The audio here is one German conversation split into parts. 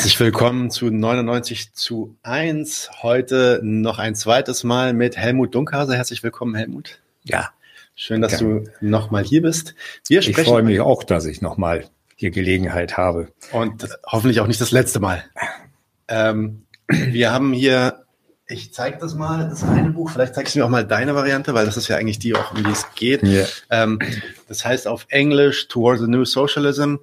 Herzlich willkommen zu 99 zu 1. Heute noch ein zweites Mal mit Helmut Dunkhase. Herzlich willkommen, Helmut. Ja. Schön, dass Gerne. du nochmal hier bist. Wir ich freue mich auch, dass ich nochmal hier Gelegenheit habe. Und hoffentlich auch nicht das letzte Mal. Ähm, wir haben hier, ich zeige das mal, das eine Buch, vielleicht zeigst du mir auch mal deine Variante, weil das ist ja eigentlich die, auch um die es geht. Yeah. Ähm, das heißt auf Englisch Towards the New Socialism.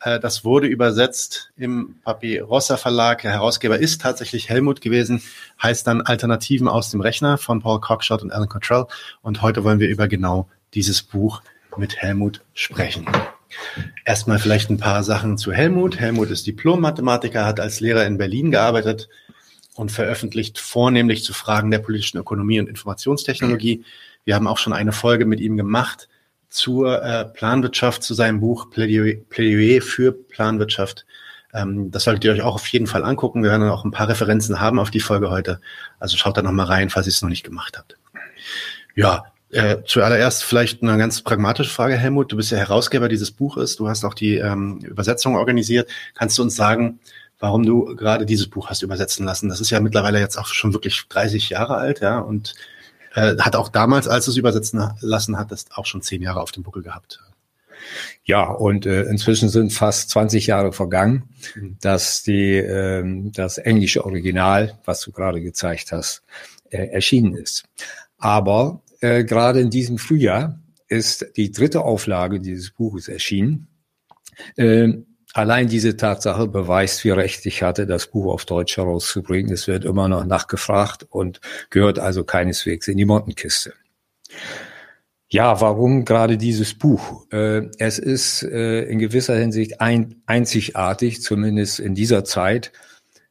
Äh, das wurde übersetzt im Papi Rossa Verlag. Der Herausgeber ist tatsächlich Helmut gewesen, heißt dann Alternativen aus dem Rechner von Paul Cockshott und Alan Cottrell. Und heute wollen wir über genau dieses Buch mit Helmut sprechen. Erstmal vielleicht ein paar Sachen zu Helmut. Helmut ist Diplom-Mathematiker, hat als Lehrer in Berlin gearbeitet und veröffentlicht vornehmlich zu Fragen der politischen Ökonomie und Informationstechnologie. Wir haben auch schon eine Folge mit ihm gemacht zur äh, Planwirtschaft, zu seinem Buch Plädoyer, Plädoyer für Planwirtschaft. Ähm, das solltet ihr euch auch auf jeden Fall angucken. Wir werden auch ein paar Referenzen haben auf die Folge heute. Also schaut da nochmal rein, falls ihr es noch nicht gemacht habt. Ja, äh, zuallererst vielleicht eine ganz pragmatische Frage, Helmut. Du bist ja Herausgeber dieses Buches. Du hast auch die ähm, Übersetzung organisiert. Kannst du uns sagen, warum du gerade dieses Buch hast übersetzen lassen? Das ist ja mittlerweile jetzt auch schon wirklich 30 Jahre alt, ja, und äh, hat auch damals, als du es übersetzen lassen hattest, auch schon zehn Jahre auf dem Buckel gehabt. Ja, und äh, inzwischen sind fast 20 Jahre vergangen, mhm. dass die, äh, das englische Original, was du gerade gezeigt hast, äh, erschienen ist. Aber äh, gerade in diesem Frühjahr ist die dritte Auflage dieses Buches erschienen. Äh, Allein diese Tatsache beweist, wie recht ich hatte, das Buch auf Deutsch herauszubringen. Es wird immer noch nachgefragt und gehört also keineswegs in die Mottenkiste. Ja, warum gerade dieses Buch? Äh, es ist äh, in gewisser Hinsicht ein, einzigartig, zumindest in dieser Zeit,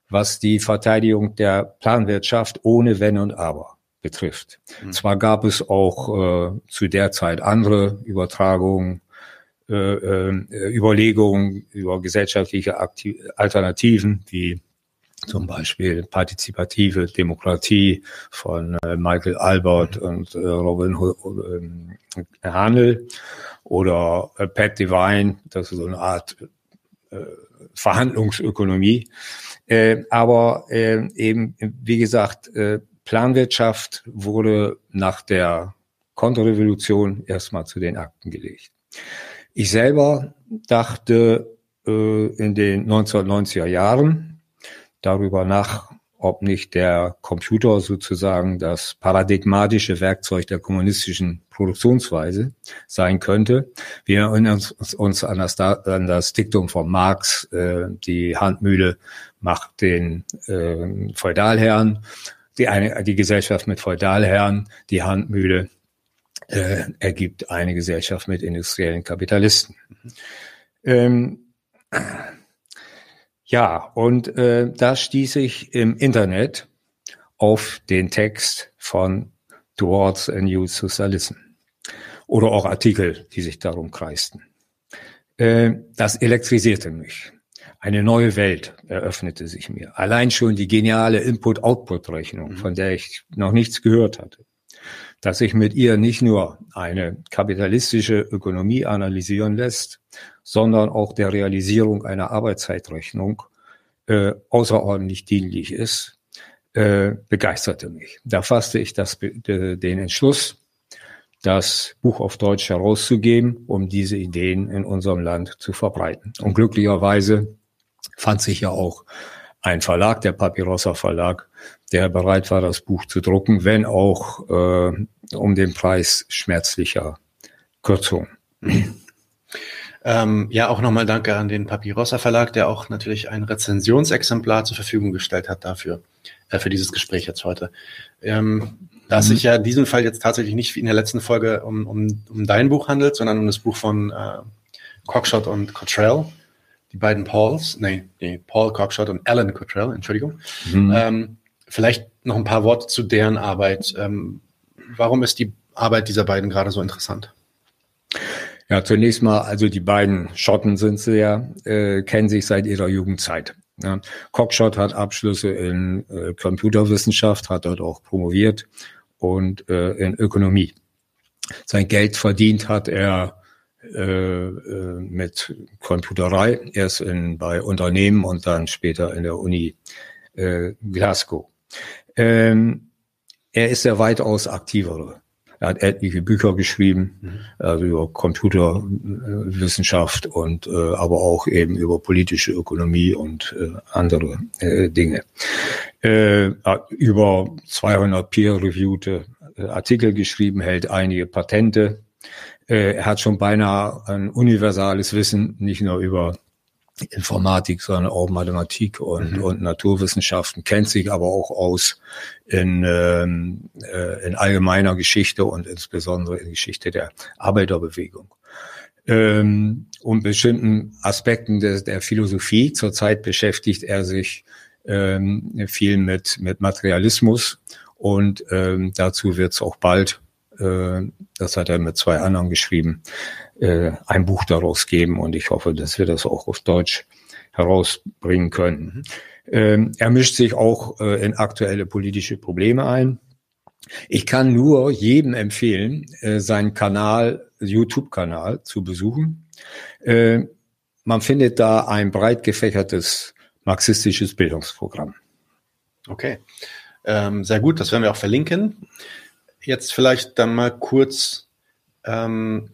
was die Verteidigung der Planwirtschaft ohne Wenn und Aber betrifft. Mhm. Zwar gab es auch äh, zu der Zeit andere Übertragungen Überlegungen über gesellschaftliche Alternativen wie zum Beispiel partizipative Demokratie von äh, Michael Albert und äh, Robin äh, Hanel oder äh, Pat Devine, das ist so eine Art äh, Verhandlungsökonomie. Äh, aber äh, eben, wie gesagt, äh, Planwirtschaft wurde nach der Konterrevolution erstmal zu den Akten gelegt. Ich selber dachte äh, in den 1990er Jahren darüber nach, ob nicht der Computer sozusagen das paradigmatische Werkzeug der kommunistischen Produktionsweise sein könnte. Wir erinnern uns, an, das, an das Diktum von Marx, äh, die Handmühle macht den äh, Feudalherrn, die, eine, die Gesellschaft mit Feudalherren, die Handmühle äh, ergibt eine Gesellschaft mit industriellen Kapitalisten. Ähm, ja, und äh, da stieß ich im Internet auf den Text von Towards a New Socialism oder auch Artikel, die sich darum kreisten. Äh, das elektrisierte mich. Eine neue Welt eröffnete sich mir. Allein schon die geniale Input-Output-Rechnung, mhm. von der ich noch nichts gehört hatte dass sich mit ihr nicht nur eine kapitalistische Ökonomie analysieren lässt, sondern auch der Realisierung einer Arbeitszeitrechnung äh, außerordentlich dienlich ist, äh, begeisterte mich. Da fasste ich das, den Entschluss, das Buch auf Deutsch herauszugeben, um diese Ideen in unserem Land zu verbreiten. Und glücklicherweise fand sich ja auch ein Verlag, der Papyrossa Verlag, der bereit war, das Buch zu drucken, wenn auch äh, um den Preis schmerzlicher Kürzung. Ähm, ja, auch nochmal danke an den Papyrossa Verlag, der auch natürlich ein Rezensionsexemplar zur Verfügung gestellt hat dafür, äh, für dieses Gespräch jetzt heute. Ähm, da es mhm. sich ja in diesem Fall jetzt tatsächlich nicht wie in der letzten Folge um, um, um dein Buch handelt, sondern um das Buch von äh, Cockshot und Cottrell, die beiden Pauls, nee, nee, Paul Cockshott und Alan Cottrell, Entschuldigung. Mhm. Ähm, vielleicht noch ein paar Worte zu deren Arbeit. Ähm, warum ist die Arbeit dieser beiden gerade so interessant? Ja, zunächst mal, also die beiden Schotten sind sie ja, äh, kennen sich seit ihrer Jugendzeit. Ja. Cockshott hat Abschlüsse in äh, Computerwissenschaft, hat dort auch promoviert und äh, in Ökonomie. Sein Geld verdient hat er äh, äh, mit Computerei, erst in, bei Unternehmen und dann später in der Uni äh, Glasgow. Ähm, er ist der weitaus aktivere. Er hat etliche Bücher geschrieben, mhm. also über Computerwissenschaft und äh, aber auch eben über politische Ökonomie und äh, andere äh, Dinge. Äh, über 200 peer-reviewte äh, Artikel geschrieben, hält einige Patente. Äh, er hat schon beinahe ein universales Wissen, nicht nur über Informatik, sondern auch Mathematik und, mhm. und Naturwissenschaften, kennt sich aber auch aus in, ähm, äh, in allgemeiner Geschichte und insbesondere in Geschichte der Arbeiterbewegung. Ähm, und bestimmten Aspekten des, der Philosophie zurzeit beschäftigt er sich ähm, viel mit, mit Materialismus und ähm, dazu wird es auch bald, äh, das hat er mit zwei anderen geschrieben, äh, ein Buch daraus geben und ich hoffe, dass wir das auch auf Deutsch herausbringen können. Ähm, er mischt sich auch äh, in aktuelle politische Probleme ein. Ich kann nur jedem empfehlen, äh, seinen Kanal, YouTube-Kanal zu besuchen. Äh, man findet da ein breit gefächertes marxistisches Bildungsprogramm. Okay, ähm, sehr gut, das werden wir auch verlinken. Jetzt vielleicht dann mal kurz ähm,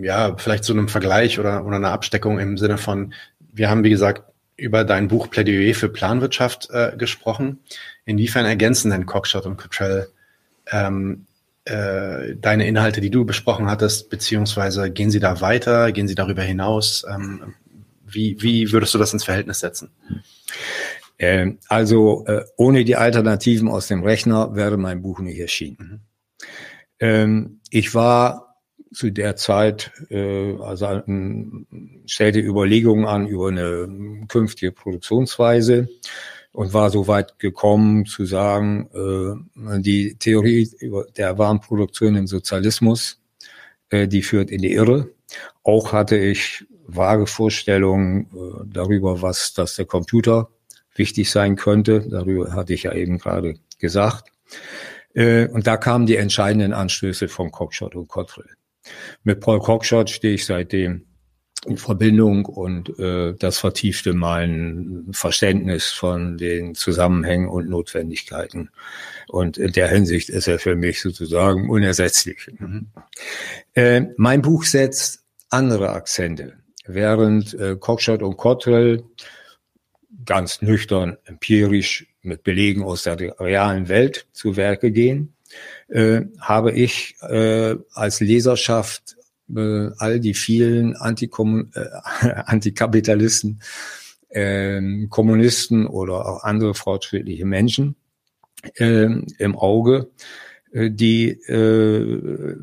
ja, vielleicht so einem Vergleich oder, oder einer Absteckung im Sinne von, wir haben, wie gesagt, über dein Buch Plädoyer für Planwirtschaft äh, gesprochen. Inwiefern ergänzen denn Cockshot und Cottrell ähm, äh, deine Inhalte, die du besprochen hattest, beziehungsweise gehen sie da weiter, gehen sie darüber hinaus? Ähm, wie, wie würdest du das ins Verhältnis setzen? Ähm, also äh, ohne die Alternativen aus dem Rechner wäre mein Buch nicht erschienen. Ähm, ich war zu der Zeit äh, also ein, stellte Überlegungen an über eine künftige Produktionsweise und war so weit gekommen zu sagen, äh, die Theorie der Warenproduktion im Sozialismus, äh, die führt in die Irre. Auch hatte ich vage Vorstellungen äh, darüber, was das der Computer wichtig sein könnte. Darüber hatte ich ja eben gerade gesagt. Äh, und da kamen die entscheidenden Anstöße von Cockshot und Cottrell. Mit Paul Cockshott stehe ich seitdem in Verbindung und äh, das vertiefte mein Verständnis von den Zusammenhängen und Notwendigkeiten. Und in der Hinsicht ist er für mich sozusagen unersetzlich. Mhm. Äh, mein Buch setzt andere Akzente, während äh, Cockshott und Cottrell ganz nüchtern, empirisch mit Belegen aus der realen Welt zu Werke gehen, äh, habe ich äh, als Leserschaft äh, all die vielen Antikom äh, Antikapitalisten, äh, Kommunisten oder auch andere fortschrittliche Menschen äh, im Auge, äh, die äh,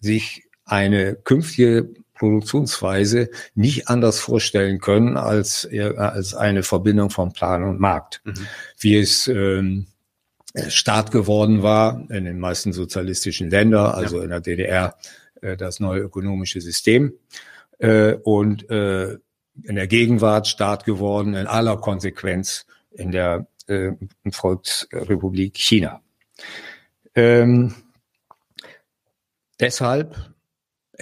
sich eine künftige Produktionsweise nicht anders vorstellen können als, äh, als eine Verbindung von Plan und Markt, mhm. wie es ähm, äh, Staat geworden war in den meisten sozialistischen Ländern, also ja. in der DDR äh, das neue ökonomische System äh, und in der Gegenwart Staat geworden in aller Konsequenz in der Volksrepublik China. Ähm, deshalb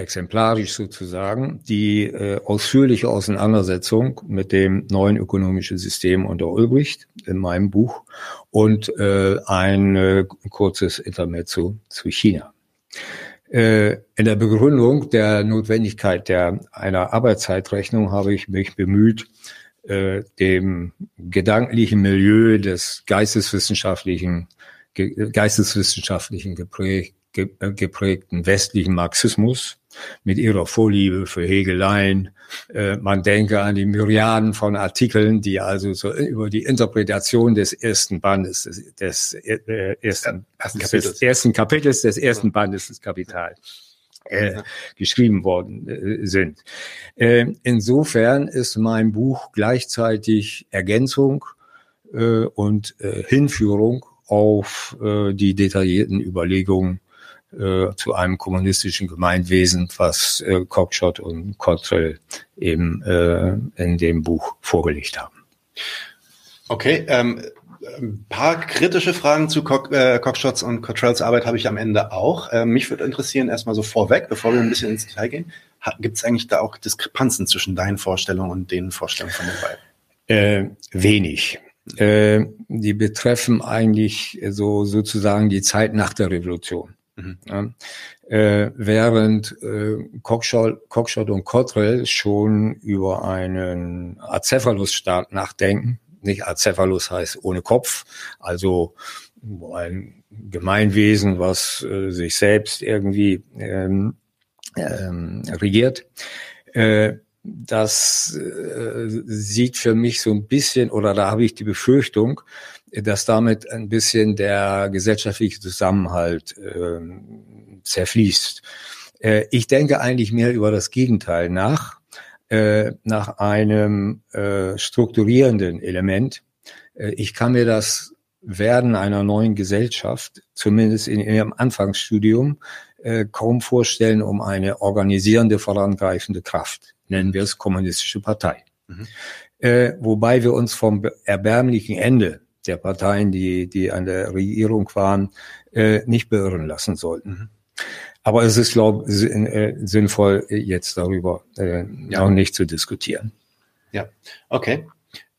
exemplarisch sozusagen die äh, ausführliche Auseinandersetzung mit dem neuen ökonomischen System unter Ulbricht in meinem Buch und äh, ein äh, kurzes Intermezzo zu China. Äh, in der Begründung der Notwendigkeit der einer Arbeitszeitrechnung habe ich mich bemüht, äh, dem gedanklichen Milieu des geisteswissenschaftlichen geisteswissenschaftlichen geprägt, geprägten westlichen Marxismus mit ihrer Vorliebe für Hegeleien. Äh, man denke an die Myriaden von Artikeln, die also so über die Interpretation des ersten Bandes, des, des äh, ersten, ersten, Kapitels. des ersten Kapitels des ersten Bandes des Kapital äh, geschrieben worden äh, sind. Äh, insofern ist mein Buch gleichzeitig Ergänzung äh, und äh, Hinführung auf äh, die detaillierten Überlegungen äh, zu einem kommunistischen Gemeinwesen, was äh, Cockshott und Cottrell eben äh, in dem Buch vorgelegt haben. Okay, ähm, Ein paar kritische Fragen zu Cock, äh, Cockshots und Cottrells Arbeit habe ich am Ende auch. Äh, mich würde interessieren, erstmal so vorweg, bevor wir ein bisschen ins Detail gehen, gibt es eigentlich da auch Diskrepanzen zwischen deinen Vorstellungen und den Vorstellungen von den beiden? Äh, wenig. Äh, die betreffen eigentlich so sozusagen die Zeit nach der Revolution. Mhm. Ja. Äh, während äh, Cockshott, und Cottrell schon über einen Acephalus-Staat nachdenken. Nicht Acephalus heißt ohne Kopf, also ein Gemeinwesen, was äh, sich selbst irgendwie ähm, ähm, regiert. Äh, das äh, sieht für mich so ein bisschen, oder da habe ich die Befürchtung, dass damit ein bisschen der gesellschaftliche Zusammenhalt äh, zerfließt. Äh, ich denke eigentlich mehr über das Gegenteil nach, äh, nach einem äh, strukturierenden Element. Äh, ich kann mir das Werden einer neuen Gesellschaft, zumindest in ihrem Anfangsstudium, äh, kaum vorstellen um eine organisierende, vorangreifende Kraft. Nennen wir es kommunistische Partei. Mhm. Äh, wobei wir uns vom erbärmlichen Ende der Parteien, die, die an der Regierung waren, äh, nicht beirren lassen sollten. Aber es ist, glaube ich, äh, sinnvoll, jetzt darüber äh, ja. noch nicht zu diskutieren. Ja, okay.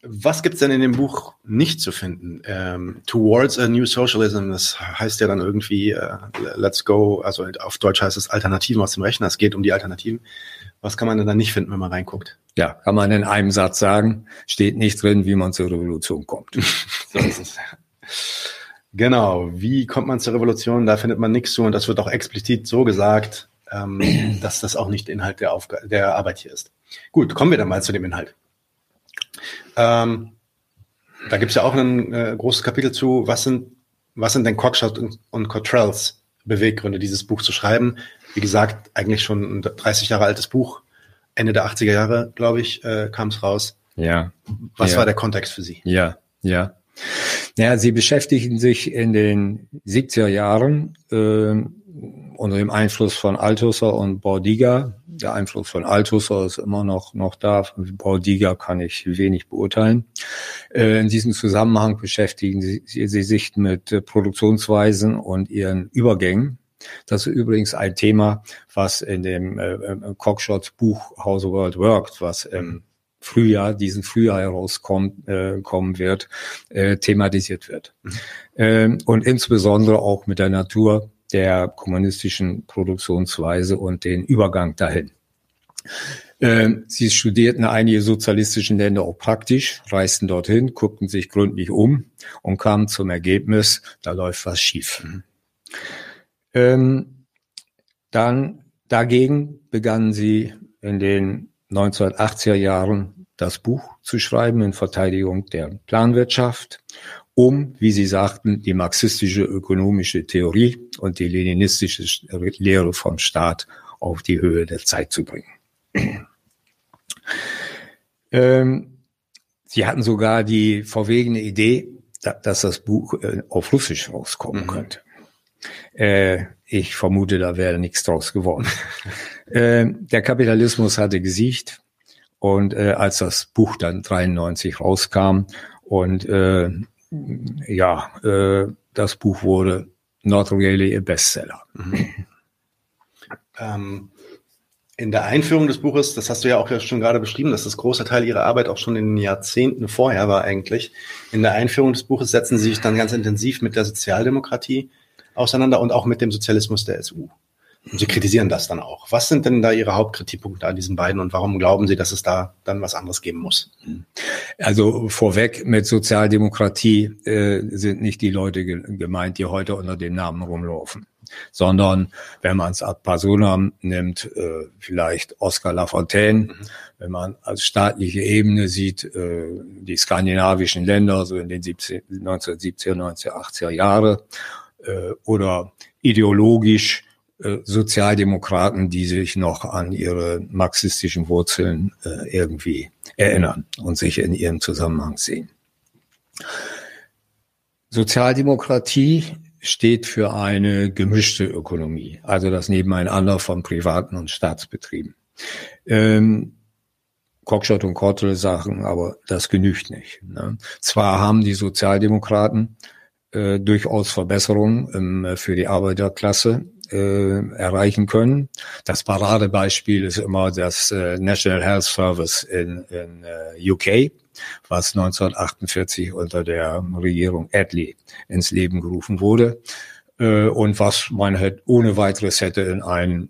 Was gibt's denn in dem Buch nicht zu finden? Ähm, Towards a New Socialism, das heißt ja dann irgendwie äh, Let's Go, also auf Deutsch heißt es Alternativen aus dem Rechner, es geht um die Alternativen. Was kann man denn da nicht finden, wenn man reinguckt? Ja, kann man in einem Satz sagen, steht nicht drin, wie man zur Revolution kommt. so ist es. Genau, wie kommt man zur Revolution? Da findet man nichts zu und das wird auch explizit so gesagt, ähm, dass das auch nicht Inhalt der, Aufg der Arbeit hier ist. Gut, kommen wir dann mal zu dem Inhalt. Ähm, da gibt es ja auch ein äh, großes Kapitel zu, was sind, was sind denn Cockshot und, und Cottrells Beweggründe, dieses Buch zu schreiben? Wie gesagt, eigentlich schon ein 30 Jahre altes Buch. Ende der 80er Jahre, glaube ich, äh, kam es raus. Ja. Was ja. war der Kontext für Sie? Ja, ja. Ja, Sie beschäftigen sich in den 70er Jahren äh, unter dem Einfluss von Althusser und Bordiga. Der Einfluss von Althusser ist immer noch, noch da. Bordiga kann ich wenig beurteilen. Äh, in diesem Zusammenhang beschäftigen Sie, Sie sich mit äh, Produktionsweisen und ihren Übergängen. Das ist übrigens ein Thema, was in dem äh, äh Cockshots Buch How the World Worked, was im Frühjahr, diesen Frühjahr herauskommt, äh, kommen wird, äh, thematisiert wird. Mhm. Ähm, und insbesondere auch mit der Natur der kommunistischen Produktionsweise und den Übergang dahin. Ähm, sie studierten einige sozialistischen Länder auch praktisch, reisten dorthin, guckten sich gründlich um und kamen zum Ergebnis, da läuft was schief. Mhm. Ähm, dann dagegen begannen sie in den 1980er Jahren das Buch zu schreiben in Verteidigung der Planwirtschaft, um, wie Sie sagten, die marxistische ökonomische Theorie und die leninistische Lehre vom Staat auf die Höhe der Zeit zu bringen. ähm, Sie hatten sogar die verwegene Idee, dass das Buch äh, auf Russisch rauskommen mhm. könnte. Äh, ich vermute, da wäre nichts draus geworden. äh, der Kapitalismus hatte gesiegt und äh, als das Buch dann 93 rauskam und äh, ja, äh, das Buch wurde not really a bestseller. Mhm. Ähm, in der Einführung des Buches, das hast du ja auch schon gerade beschrieben, dass das große Teil ihrer Arbeit auch schon in den Jahrzehnten vorher war eigentlich. In der Einführung des Buches setzen sie sich dann ganz intensiv mit der Sozialdemokratie auseinander und auch mit dem Sozialismus der SU. Und Sie kritisieren das dann auch. Was sind denn da Ihre Hauptkritikpunkte an diesen beiden und warum glauben Sie, dass es da dann was anderes geben muss? Also vorweg mit Sozialdemokratie äh, sind nicht die Leute ge gemeint, die heute unter dem Namen rumlaufen, sondern wenn man es ad personam nimmt, äh, vielleicht Oscar Lafontaine, mhm. wenn man als staatliche Ebene sieht, äh, die skandinavischen Länder so in den 17, 1970er, 1980er Jahre äh, oder ideologisch äh, Sozialdemokraten, die sich noch an ihre marxistischen Wurzeln äh, irgendwie erinnern und sich in ihrem Zusammenhang sehen. Sozialdemokratie steht für eine gemischte Ökonomie, also das Nebeneinander von privaten und Staatsbetrieben. Ähm, Cockshot und Kortel sagen, aber das genügt nicht. Ne? Zwar haben die Sozialdemokraten äh, durchaus Verbesserungen ähm, für die Arbeiterklasse äh, erreichen können. Das Paradebeispiel ist immer das äh, National Health Service in, in äh, UK, was 1948 unter der Regierung Attlee ins Leben gerufen wurde äh, und was man halt ohne weiteres hätte in ein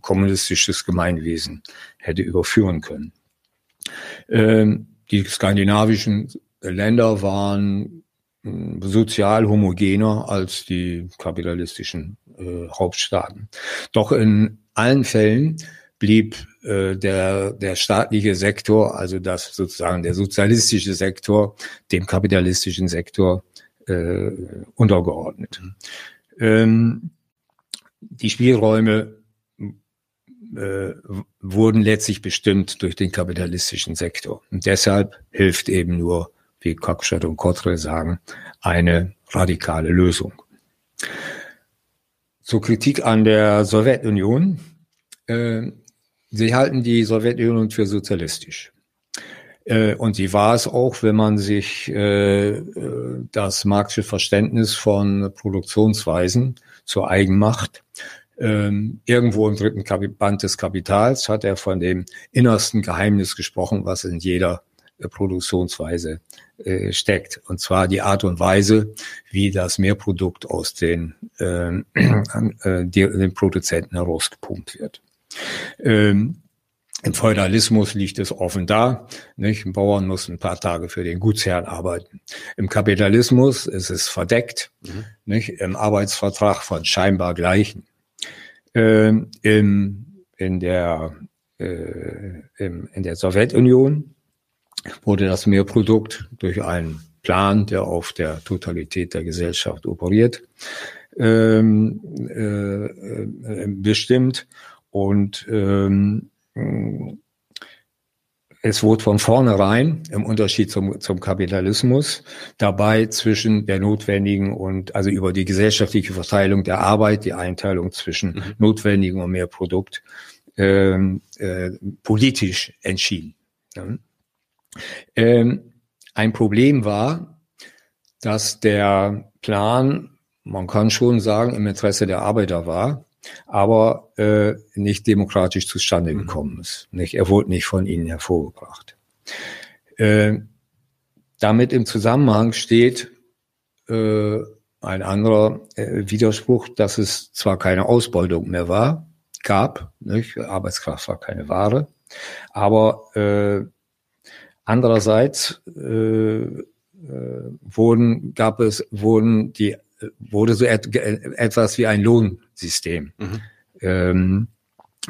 kommunistisches Gemeinwesen hätte überführen können. Ähm, die skandinavischen Länder waren sozial homogener als die kapitalistischen äh, Hauptstaaten. Doch in allen Fällen blieb äh, der, der staatliche Sektor, also das sozusagen der sozialistische Sektor, dem kapitalistischen Sektor äh, untergeordnet. Ähm, die Spielräume äh, wurden letztlich bestimmt durch den kapitalistischen Sektor. Und deshalb hilft eben nur, wie Cockshott und Kotre sagen, eine radikale Lösung. Zur Kritik an der Sowjetunion. Äh, sie halten die Sowjetunion für sozialistisch. Äh, und sie war es auch, wenn man sich äh, das marxische Verständnis von Produktionsweisen zu eigen macht. Ähm, irgendwo im dritten Band des Kapitals hat er von dem innersten Geheimnis gesprochen, was in jeder Produktionsweise äh, steckt. Und zwar die Art und Weise, wie das Mehrprodukt aus den, ähm, äh, den Produzenten herausgepumpt wird. Ähm, Im Feudalismus liegt es offen da. Nicht? Ein Bauern muss ein paar Tage für den Gutsherrn arbeiten. Im Kapitalismus ist es verdeckt. Mhm. Nicht? Im Arbeitsvertrag von scheinbar Gleichen äh, im, in, der, äh, im, in der Sowjetunion wurde das Mehrprodukt durch einen Plan, der auf der Totalität der Gesellschaft operiert, ähm, äh, äh, bestimmt. Und ähm, es wurde von vornherein, im Unterschied zum, zum Kapitalismus, dabei zwischen der notwendigen und, also über die gesellschaftliche Verteilung der Arbeit, die Einteilung zwischen mhm. notwendigen und mehr Produkt, ähm, äh, politisch entschieden. Ja. Ähm, ein Problem war, dass der Plan, man kann schon sagen, im Interesse der Arbeiter war, aber äh, nicht demokratisch zustande mhm. gekommen ist. Nicht, er wurde nicht von ihnen hervorgebracht. Äh, damit im Zusammenhang steht äh, ein anderer äh, Widerspruch, dass es zwar keine Ausbeutung mehr war, gab, nicht? Arbeitskraft war keine Ware, aber äh, andererseits äh, äh, wurden, gab es, wurden die wurde so et etwas wie ein Lohnsystem mhm. ähm,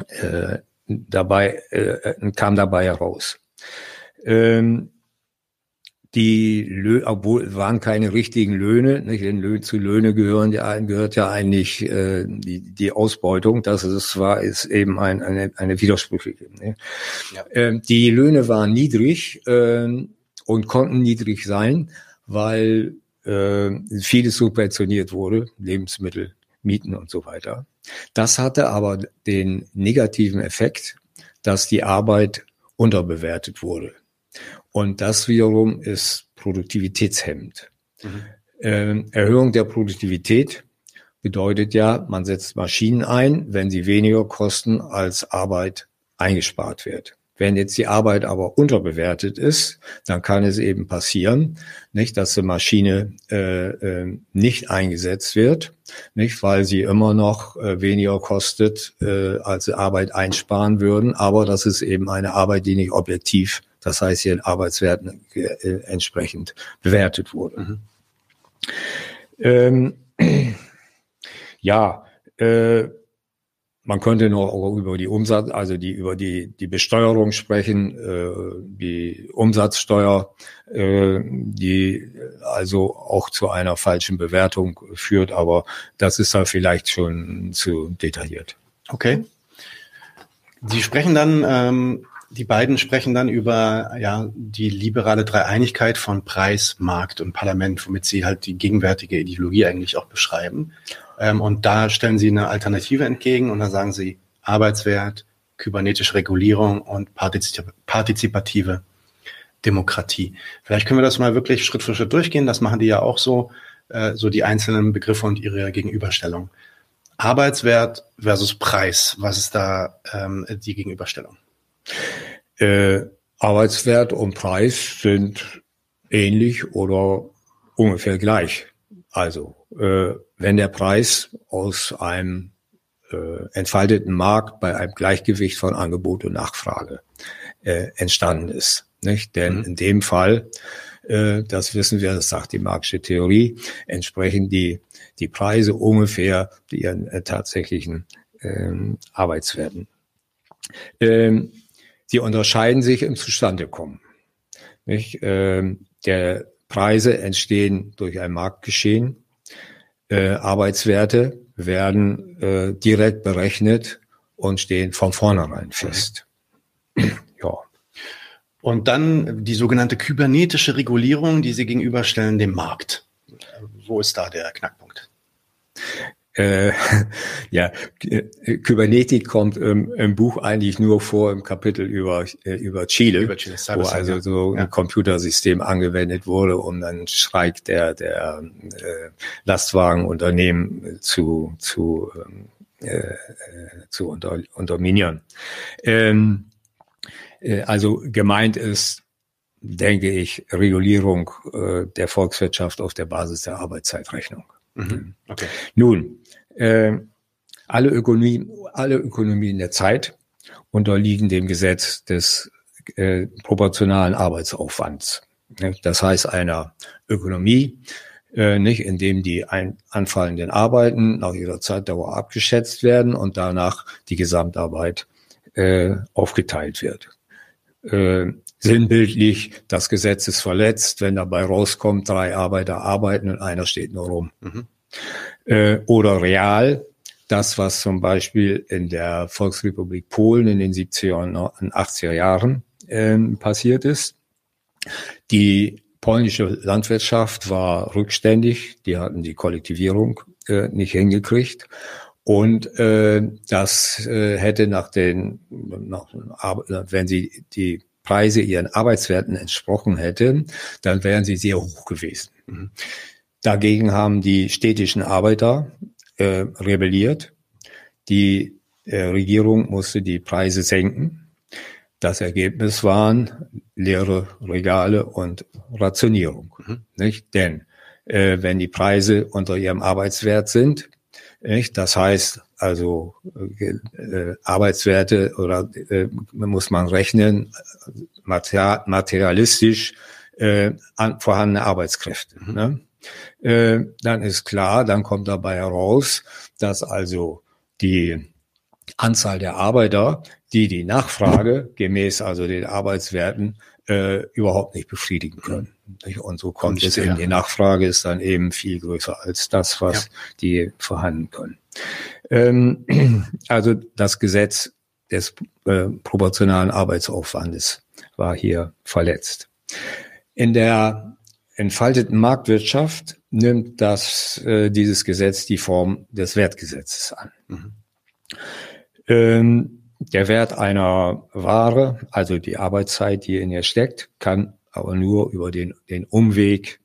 äh, dabei äh, kam dabei heraus. Ähm, die Lö obwohl waren keine richtigen Löhne, nicht? Denn Lö zu Löhne gehören ja gehört ja eigentlich äh, die, die Ausbeutung. Das ist war ist eben ein, eine eine widersprüchliche. Ne? Ja. Ähm, die Löhne waren niedrig äh, und konnten niedrig sein, weil äh, vieles subventioniert wurde, Lebensmittel, Mieten und so weiter. Das hatte aber den negativen Effekt, dass die Arbeit unterbewertet wurde. Und das wiederum ist produktivitätshemmend. Mhm. Ähm, Erhöhung der Produktivität bedeutet ja, man setzt Maschinen ein, wenn sie weniger kosten, als Arbeit eingespart wird. Wenn jetzt die Arbeit aber unterbewertet ist, dann kann es eben passieren, nicht, dass die Maschine äh, äh, nicht eingesetzt wird, nicht, weil sie immer noch äh, weniger kostet, äh, als sie Arbeit einsparen würden. Aber das ist eben eine Arbeit, die nicht objektiv, das heißt hier in Arbeitswerten äh, entsprechend bewertet wurde. Mhm. Ähm, ja, äh, man könnte noch über die Umsatz, also die über die die Besteuerung sprechen, äh, die Umsatzsteuer, äh, die also auch zu einer falschen Bewertung führt, aber das ist da vielleicht schon zu detailliert. Okay. Sie sprechen dann, ähm, die beiden sprechen dann über ja die liberale Dreieinigkeit von Preis, Markt und Parlament, womit Sie halt die gegenwärtige Ideologie eigentlich auch beschreiben. Ähm, und da stellen sie eine Alternative entgegen und da sagen sie Arbeitswert, kybernetische Regulierung und partizipative Demokratie. Vielleicht können wir das mal wirklich Schritt für Schritt durchgehen. Das machen die ja auch so, äh, so die einzelnen Begriffe und ihre Gegenüberstellung. Arbeitswert versus Preis. Was ist da ähm, die Gegenüberstellung? Äh, Arbeitswert und Preis sind ähnlich oder ungefähr gleich. Also äh, wenn der Preis aus einem äh, entfalteten Markt bei einem Gleichgewicht von Angebot und Nachfrage äh, entstanden ist. Nicht? Denn mhm. in dem Fall, äh, das wissen wir, das sagt die Marxische Theorie, entsprechen die, die Preise ungefähr ihren äh, tatsächlichen ähm, Arbeitswerten. Ähm, die unterscheiden sich im Zustandekommen. Nicht? Ähm, der Preise entstehen durch ein Marktgeschehen. Äh, Arbeitswerte werden äh, direkt berechnet und stehen von vornherein fest. ja. Und dann die sogenannte kybernetische Regulierung, die Sie gegenüberstellen dem Markt. Wo ist da der Knackpunkt? Äh, ja, Kybernetik kommt ähm, im Buch eigentlich nur vor im Kapitel über, äh, über Chile, über Chile wo also so ja. ein Computersystem angewendet wurde, um dann Streik der, der äh, Lastwagenunternehmen zu, zu, ähm, äh, zu unter, unterminieren. Ähm, äh, also gemeint ist, denke ich, Regulierung äh, der Volkswirtschaft auf der Basis der Arbeitszeitrechnung. Mhm. Okay. Nun, äh, alle, Ökonomie, alle Ökonomien der Zeit unterliegen dem Gesetz des äh, proportionalen Arbeitsaufwands. Das heißt einer Ökonomie, äh, nicht, in dem die ein, anfallenden Arbeiten nach ihrer Zeitdauer abgeschätzt werden und danach die Gesamtarbeit äh, aufgeteilt wird. Äh, sinnbildlich, das Gesetz ist verletzt, wenn dabei rauskommt, drei Arbeiter arbeiten und einer steht nur rum. Mhm. Äh, oder real, das, was zum Beispiel in der Volksrepublik Polen in den 70er und 80er Jahren äh, passiert ist. Die polnische Landwirtschaft war rückständig, die hatten die Kollektivierung äh, nicht hingekriegt. Und äh, das äh, hätte nach den, nach, wenn sie die Preise ihren Arbeitswerten entsprochen hätten, dann wären sie sehr hoch gewesen. Dagegen haben die städtischen Arbeiter äh, rebelliert. Die äh, Regierung musste die Preise senken. Das Ergebnis waren leere Regale und Rationierung. Mhm. Nicht? Denn äh, wenn die Preise unter ihrem Arbeitswert sind, nicht? das heißt also äh, Arbeitswerte oder äh, muss man rechnen, materialistisch äh, an, vorhandene Arbeitskräfte. Mhm. Ne? Äh, dann ist klar, dann kommt dabei heraus, dass also die Anzahl der Arbeiter, die die Nachfrage gemäß also den Arbeitswerten äh, überhaupt nicht befriedigen können. Und so kommt es eben, die Nachfrage ist dann eben viel größer als das, was ja. die vorhanden können. Ähm, also das Gesetz des äh, proportionalen Arbeitsaufwandes war hier verletzt. In der entfalteten Marktwirtschaft nimmt das, äh, dieses Gesetz die Form des Wertgesetzes an. Mhm. Ähm, der Wert einer Ware, also die Arbeitszeit, die in ihr steckt, kann aber nur über den, den Umweg,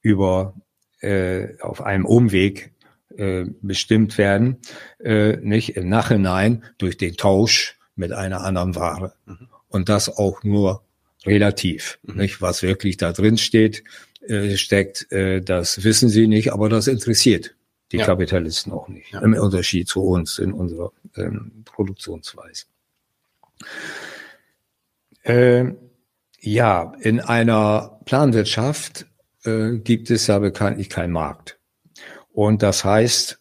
über äh, auf einem Umweg äh, bestimmt werden, äh, nicht im Nachhinein durch den Tausch mit einer anderen Ware. Mhm. Und das auch nur relativ. Mhm. Nicht? Was wirklich da drin steht, äh, steckt, äh, das wissen sie nicht, aber das interessiert die ja. Kapitalisten auch nicht. Ja. Im Unterschied zu uns in unserer ähm, Produktionsweise. Äh, ja, in einer Planwirtschaft äh, gibt es ja bekanntlich keinen Markt. Und das heißt,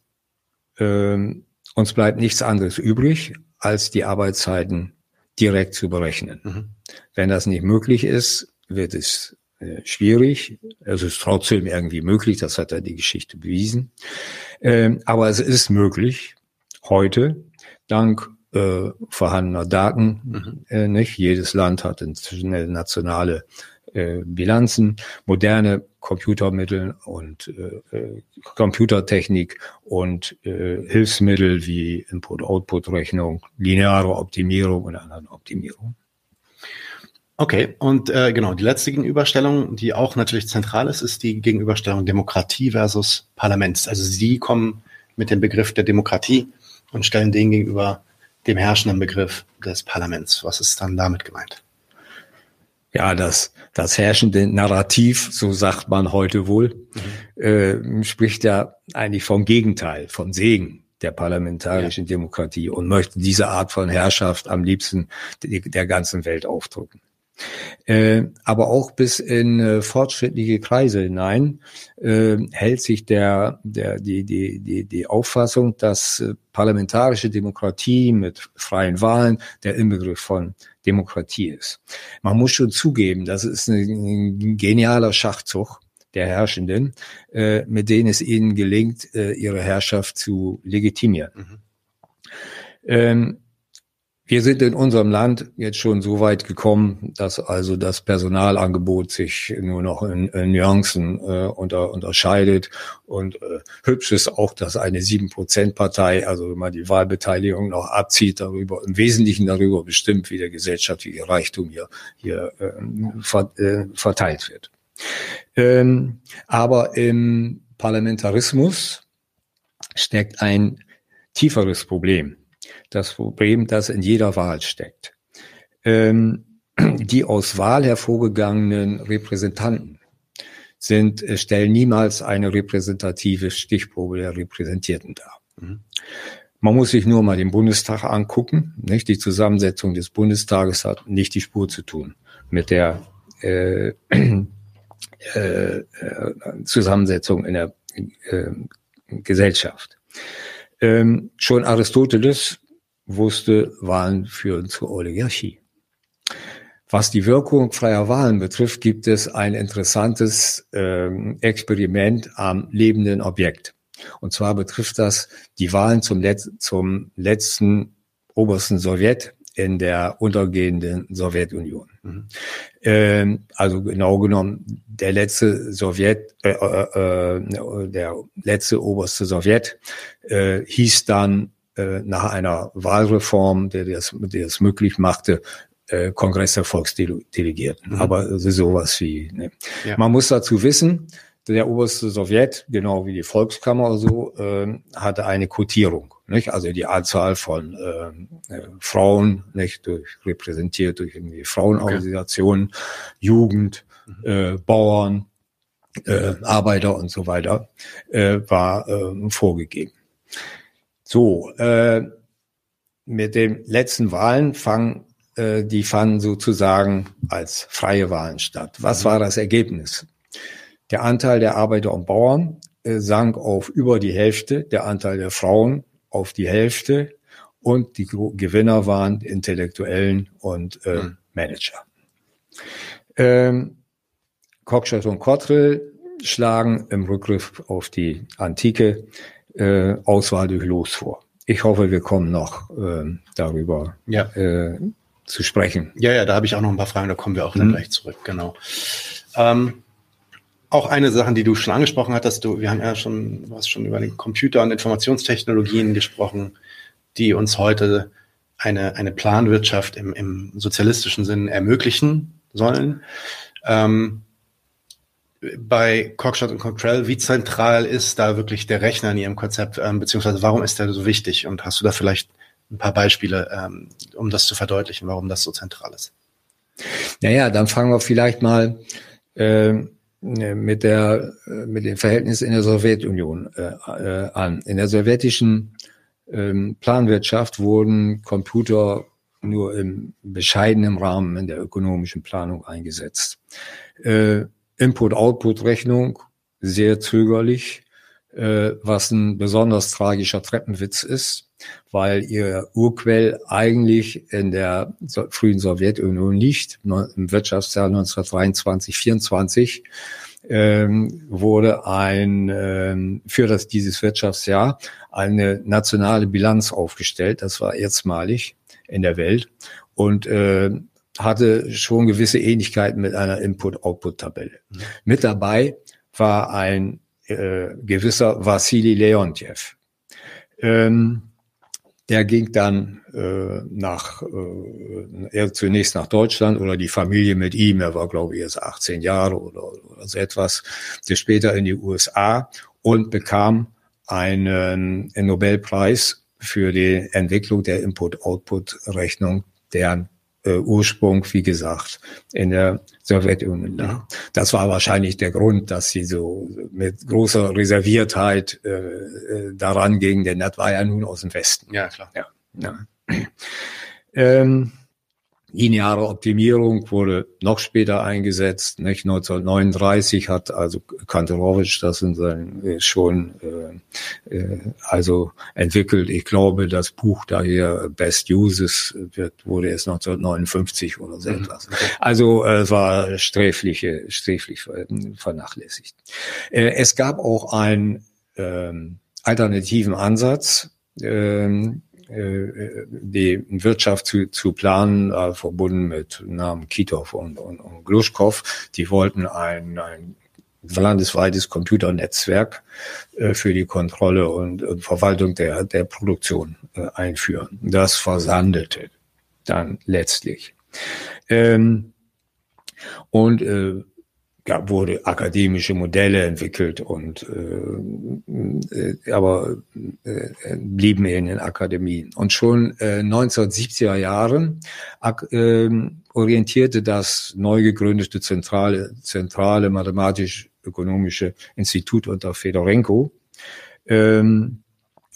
äh, uns bleibt nichts anderes übrig, als die Arbeitszeiten direkt zu berechnen. Mhm. Wenn das nicht möglich ist, wird es äh, schwierig. Es ist trotzdem irgendwie möglich, das hat ja die Geschichte bewiesen. Ähm, aber es ist möglich, heute, dank äh, vorhandener Daten, mhm. äh, nicht? Jedes Land hat inzwischen nationale äh, Bilanzen, moderne Computermittel und äh, äh, Computertechnik und äh, Hilfsmittel wie Input-Output-Rechnung, lineare Optimierung und anderen Optimierung. Okay, und äh, genau, die letzte Gegenüberstellung, die auch natürlich zentral ist, ist die Gegenüberstellung Demokratie versus Parlament. Also Sie kommen mit dem Begriff der Demokratie und stellen den gegenüber dem herrschenden Begriff des Parlaments. Was ist dann damit gemeint? Ja, das, das herrschende Narrativ, so sagt man heute wohl, mhm. äh, spricht ja eigentlich vom Gegenteil, vom Segen der parlamentarischen ja. Demokratie und möchte diese Art von Herrschaft am liebsten der ganzen Welt aufdrücken. Äh, aber auch bis in äh, fortschrittliche Kreise hinein äh, hält sich der, der, die, die, die, die Auffassung, dass parlamentarische Demokratie mit freien Wahlen der Inbegriff von Demokratie ist. Man muss schon zugeben, das ist ein, ein genialer Schachzug der Herrschenden, mit denen es ihnen gelingt, ihre Herrschaft zu legitimieren. Mhm. Ähm, wir sind in unserem Land jetzt schon so weit gekommen, dass also das Personalangebot sich nur noch in, in Nuancen äh, unter, unterscheidet. Und äh, hübsch ist auch, dass eine sieben Prozent Partei, also wenn man die Wahlbeteiligung noch abzieht, darüber im Wesentlichen darüber bestimmt, wie der gesellschaftliche Reichtum hier, hier äh, ver, äh, verteilt wird. Ähm, aber im Parlamentarismus steckt ein tieferes Problem das Problem, das in jeder Wahl steckt. Ähm, die aus Wahl hervorgegangenen Repräsentanten sind, äh, stellen niemals eine repräsentative Stichprobe der Repräsentierten dar. Mhm. Man muss sich nur mal den Bundestag angucken. Nicht? Die Zusammensetzung des Bundestages hat nicht die Spur zu tun mit der äh, äh, Zusammensetzung in der äh, Gesellschaft. Ähm, schon Aristoteles wusste, Wahlen führen zur Oligarchie. Was die Wirkung freier Wahlen betrifft, gibt es ein interessantes ähm, Experiment am lebenden Objekt. Und zwar betrifft das die Wahlen zum, Let zum letzten obersten Sowjet in der untergehenden Sowjetunion. Mhm. Ähm, also genau genommen, der letzte Sowjet, äh, äh, äh, der letzte oberste Sowjet äh, hieß dann äh, nach einer Wahlreform, der das, der das möglich machte, äh, Kongress der Volksdelegierten. Mhm. Aber sowas wie. Ne. Ja. Man muss dazu wissen, der oberste Sowjet, genau wie die Volkskammer oder so, äh, hatte eine Quotierung. Nicht? Also die Anzahl von äh, äh, Frauen, nicht durch, repräsentiert durch irgendwie Frauenorganisationen, okay. Jugend, mhm. äh, Bauern, äh, Arbeiter und so weiter, äh, war äh, vorgegeben. So, äh, mit den letzten Wahlen fangen, äh, die fanden sozusagen als freie Wahlen statt. Was mhm. war das Ergebnis? Der Anteil der Arbeiter und Bauern äh, sank auf über die Hälfte, der Anteil der Frauen auf die Hälfte und die Gewinner waren Intellektuellen und äh, mhm. Manager. Ähm, Cockshott und Cottrell schlagen im Rückgriff auf die Antike äh, Auswahl durch Los vor. Ich hoffe, wir kommen noch äh, darüber ja. äh, zu sprechen. Ja, ja, da habe ich auch noch ein paar Fragen, da kommen wir auch dann mhm. gleich zurück, genau. Ähm, auch eine Sache, die du schon angesprochen hattest, du, wir haben ja schon, du hast schon über die Computer- und Informationstechnologien gesprochen, die uns heute eine, eine Planwirtschaft im, im sozialistischen Sinn ermöglichen sollen. Ähm, bei Cockshot und Cockrell, wie zentral ist da wirklich der Rechner in Ihrem Konzept, ähm, beziehungsweise warum ist der so wichtig? Und hast du da vielleicht ein paar Beispiele, ähm, um das zu verdeutlichen, warum das so zentral ist? Naja, dann fangen wir vielleicht mal äh, mit der mit dem Verhältnis in der Sowjetunion äh, äh, an. In der sowjetischen ähm, Planwirtschaft wurden Computer nur im bescheidenen Rahmen in der ökonomischen Planung eingesetzt. Input-Output-Rechnung sehr zögerlich, äh, was ein besonders tragischer Treppenwitz ist, weil ihr Urquell eigentlich in der so frühen Sowjetunion liegt, im Wirtschaftsjahr 1923, 24 ähm, wurde ein ähm, für das dieses Wirtschaftsjahr eine nationale Bilanz aufgestellt. Das war erstmalig in der Welt und äh, hatte schon gewisse Ähnlichkeiten mit einer Input-Output-Tabelle. Mhm. Mit dabei war ein äh, gewisser Vassili Leontjev. Ähm, der ging dann äh, nach, äh, er zunächst nach Deutschland oder die Familie mit ihm, er war glaube ich erst 18 Jahre oder, oder so etwas, der später in die USA und bekam einen, einen Nobelpreis für die Entwicklung der Input-Output-Rechnung, deren äh, Ursprung, wie gesagt, in der Sowjetunion da. Das war wahrscheinlich der Grund, dass sie so mit großer Reserviertheit äh, äh daran gingen, denn das war ja nun aus dem Westen. Ja, klar. Ja, ja. Ähm, Lineare Optimierung wurde noch später eingesetzt. Nicht? 1939 hat also Kantorowitsch das in seinem, äh, schon äh, äh, also entwickelt. Ich glaube, das Buch daher Best Uses wird, wurde erst 1959 oder so mhm. etwas. Also äh, es war sträfliche, sträflich vernachlässigt. Äh, es gab auch einen ähm, alternativen Ansatz. Ähm, die Wirtschaft zu, zu planen, äh, verbunden mit Namen Kitov und, und, und Gluschkow. Die wollten ein, ein landesweites Computernetzwerk äh, für die Kontrolle und, und Verwaltung der, der Produktion äh, einführen. Das versandete dann letztlich. Ähm, und äh, ja, wurde akademische Modelle entwickelt und äh, äh, aber äh, blieben in den Akademien. Und schon äh, 1970er Jahren äh, orientierte das neu gegründete zentrale, zentrale mathematisch-ökonomische Institut unter Fedorenko ähm,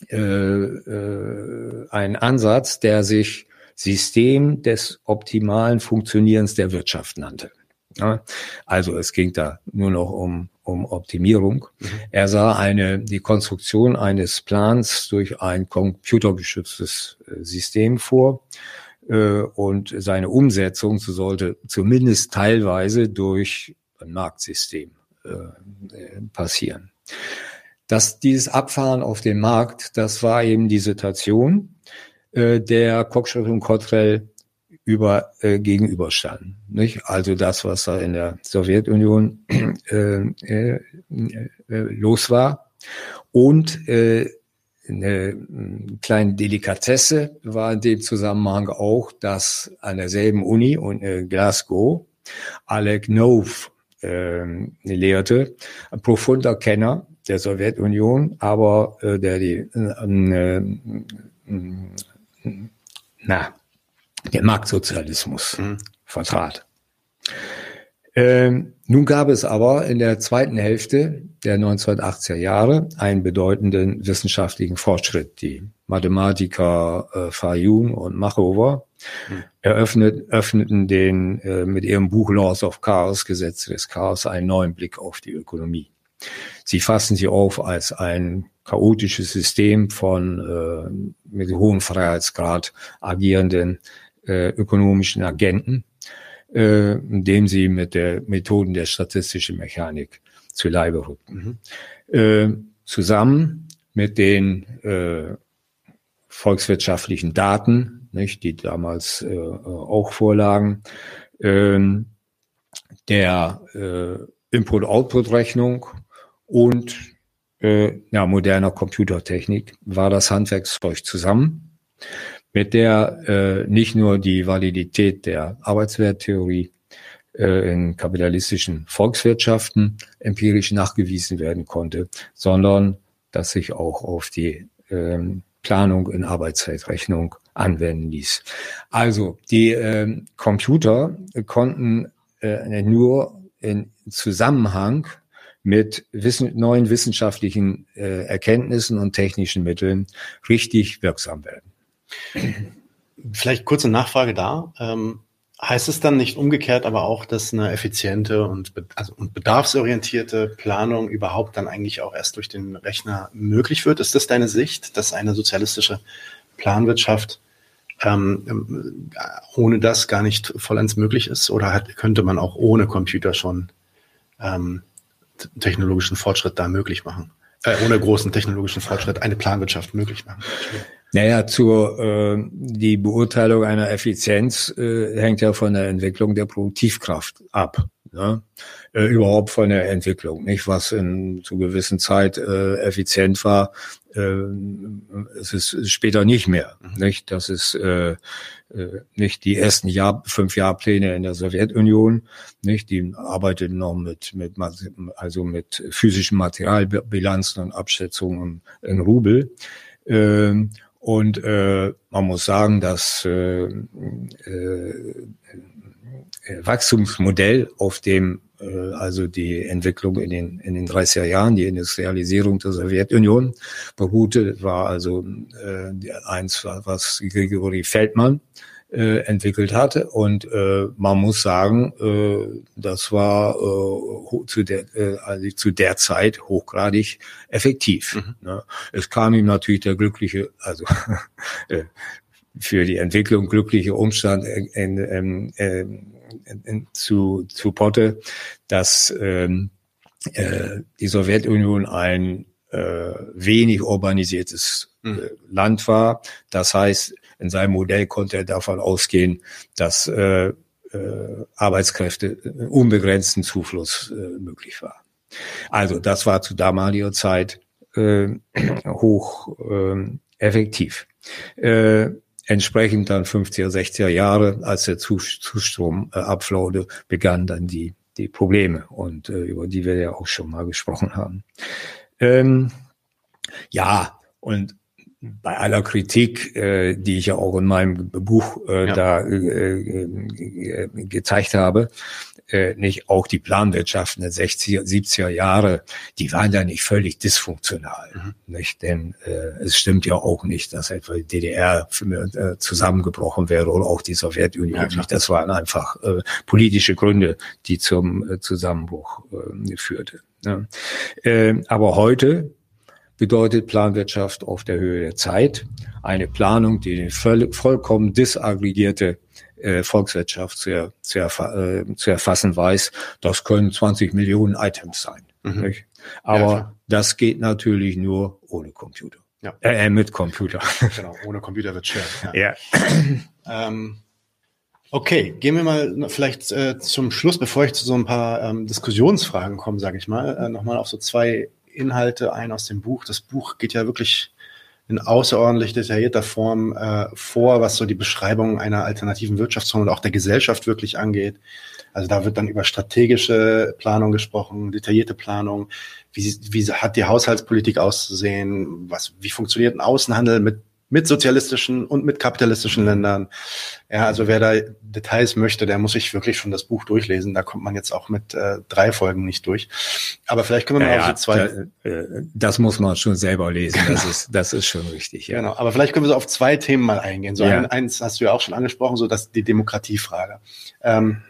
äh, äh, einen Ansatz, der sich System des optimalen Funktionierens der Wirtschaft nannte. Ja, also es ging da nur noch um, um Optimierung. Mhm. Er sah eine, die Konstruktion eines Plans durch ein computergeschütztes äh, System vor äh, und seine Umsetzung sollte zumindest teilweise durch ein Marktsystem äh, passieren. Dass dieses Abfahren auf den Markt, das war eben die Situation, äh, der Cockshott und Cottrell über äh, gegenüberstanden. Nicht? Also das, was da in der Sowjetunion äh, äh, äh, los war. Und äh, eine kleine Delikatesse war in dem Zusammenhang auch, dass an derselben Uni und äh, Glasgow Alec Nove äh, lehrte, ein profunder Kenner der Sowjetunion, aber äh, der die äh, äh, na, der Marktsozialismus mhm. vertrat. Ähm, nun gab es aber in der zweiten Hälfte der 1980er Jahre einen bedeutenden wissenschaftlichen Fortschritt. Die Mathematiker äh, Fayun und Machover mhm. eröffnet, öffneten den äh, mit ihrem Buch Laws of Chaos, Gesetze des Chaos, einen neuen Blick auf die Ökonomie. Sie fassen sie auf als ein chaotisches System von äh, mit hohem Freiheitsgrad agierenden äh, ökonomischen Agenten, äh, indem sie mit der Methoden der statistischen Mechanik zu Leibe rückten. Mhm. Äh, zusammen mit den äh, volkswirtschaftlichen Daten, nicht, die damals äh, auch vorlagen, äh, der äh, Input-Output-Rechnung und äh, ja, moderner Computertechnik war das Handwerkszeug zusammen mit der äh, nicht nur die Validität der Arbeitswerttheorie äh, in kapitalistischen Volkswirtschaften empirisch nachgewiesen werden konnte, sondern dass sich auch auf die ähm, Planung in Arbeitszeitrechnung anwenden ließ. Also die ähm, Computer konnten äh, nur in Zusammenhang mit wissen, neuen wissenschaftlichen äh, Erkenntnissen und technischen Mitteln richtig wirksam werden. Vielleicht kurze Nachfrage da. Ähm, heißt es dann nicht umgekehrt aber auch, dass eine effiziente und, also, und bedarfsorientierte Planung überhaupt dann eigentlich auch erst durch den Rechner möglich wird? Ist das deine Sicht, dass eine sozialistische Planwirtschaft ähm, ähm ohne das gar nicht vollends möglich ist? Oder hat, könnte man auch ohne Computer schon ähm, technologischen Fortschritt da möglich machen? Äh, ohne großen technologischen Fortschritt eine Planwirtschaft möglich machen? Naja, zur äh, die Beurteilung einer Effizienz äh, hängt ja von der Entwicklung der Produktivkraft ab. Ne? Äh, überhaupt von der Entwicklung, nicht was in zu gewissen Zeit äh, effizient war, äh, es ist später nicht mehr. Mhm. Nicht, das ist äh, äh, nicht die ersten Jahr fünf Jahrpläne in der Sowjetunion, nicht die arbeiteten noch mit mit also mit physischen Materialbilanzen und Abschätzungen in Rubel. Ähm, und äh, man muss sagen, dass äh, äh, Wachstumsmodell, auf dem äh, also die Entwicklung in den, in den 30er Jahren, die Industrialisierung der Sowjetunion beruhte, war also äh, eins, was Grigori Feldmann äh, entwickelt hatte. Und äh, man muss sagen, äh, das war äh, zu, der, äh, also zu der Zeit hochgradig effektiv. Mhm. Ne? Es kam ihm natürlich der glückliche, also äh, für die Entwicklung glückliche Umstand in, in, in zu, zu Potte, dass ähm, äh, die Sowjetunion ein äh, wenig urbanisiertes äh, mhm. Land war. Das heißt, in seinem Modell konnte er davon ausgehen, dass äh, äh, Arbeitskräfte äh, unbegrenzten Zufluss äh, möglich war. Also das war zu damaliger Zeit äh, hoch äh, effektiv. Äh, entsprechend dann 50er, 60er Jahre, als der Zustrom äh, abflaute, begannen dann die, die Probleme und äh, über die wir ja auch schon mal gesprochen haben. Ähm, ja, und bei aller Kritik, äh, die ich ja auch in meinem Buch äh, ja. da äh, äh, gezeigt habe, äh, nicht auch die Planwirtschaften der 60er, 70er Jahre, die waren da nicht völlig dysfunktional. Mhm. Nicht? Denn äh, es stimmt ja auch nicht, dass etwa die DDR äh, zusammengebrochen wäre oder auch die Sowjetunion. Ja, das waren einfach äh, politische Gründe, die zum äh, Zusammenbruch äh, führte. Ja. Äh, aber heute bedeutet Planwirtschaft auf der Höhe der Zeit eine Planung, die voll, vollkommen disaggregierte äh, Volkswirtschaft zu, er, zu, erfa äh, zu erfassen weiß, das können 20 Millionen Items sein. Mhm. Aber ja, das geht natürlich nur ohne Computer. Ja. Äh, äh mit Computer. Genau, ohne Computer wird schwer. Ja. ja. ähm, okay, gehen wir mal vielleicht äh, zum Schluss, bevor ich zu so ein paar ähm, Diskussionsfragen komme, sage ich mal, äh, nochmal auf so zwei Inhalte ein aus dem Buch. Das Buch geht ja wirklich in außerordentlich detaillierter Form äh, vor, was so die Beschreibung einer alternativen Wirtschaftszone und auch der Gesellschaft wirklich angeht. Also da wird dann über strategische Planung gesprochen, detaillierte Planung. Wie, wie hat die Haushaltspolitik auszusehen? Was, wie funktioniert ein Außenhandel mit mit sozialistischen und mit kapitalistischen Ländern. Ja, also wer da Details möchte, der muss sich wirklich schon das Buch durchlesen. Da kommt man jetzt auch mit äh, drei Folgen nicht durch. Aber vielleicht können wir ja, mal auf so zwei. Da, äh, das muss man schon selber lesen. Das genau. ist, das ist schon richtig. Ja. Genau. Aber vielleicht können wir so auf zwei Themen mal eingehen. So ja. ein, eins hast du ja auch schon angesprochen, so dass die Demokratiefrage. Ähm,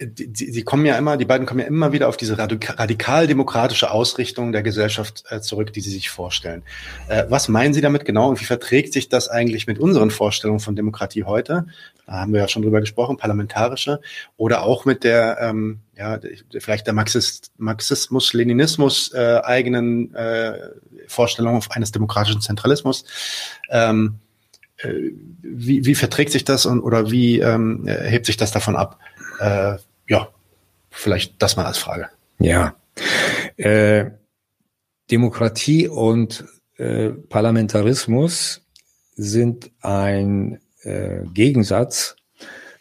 die, sie kommen ja immer, die beiden kommen ja immer wieder auf diese radikal-demokratische Ausrichtung der Gesellschaft äh, zurück, die sie sich vorstellen. Äh, was meinen Sie damit genau und wie verträgt sich das eigentlich mit unseren Vorstellungen von Demokratie heute? Da haben wir ja schon drüber gesprochen, parlamentarische oder auch mit der, ähm, ja, vielleicht der Marxist, Marxismus, Leninismus äh, eigenen äh, Vorstellung eines demokratischen Zentralismus. Ähm, äh, wie, wie verträgt sich das und oder wie ähm, hebt sich das davon ab? Äh, ja, vielleicht das mal als Frage. Ja. Äh, Demokratie und äh, Parlamentarismus sind ein äh, Gegensatz,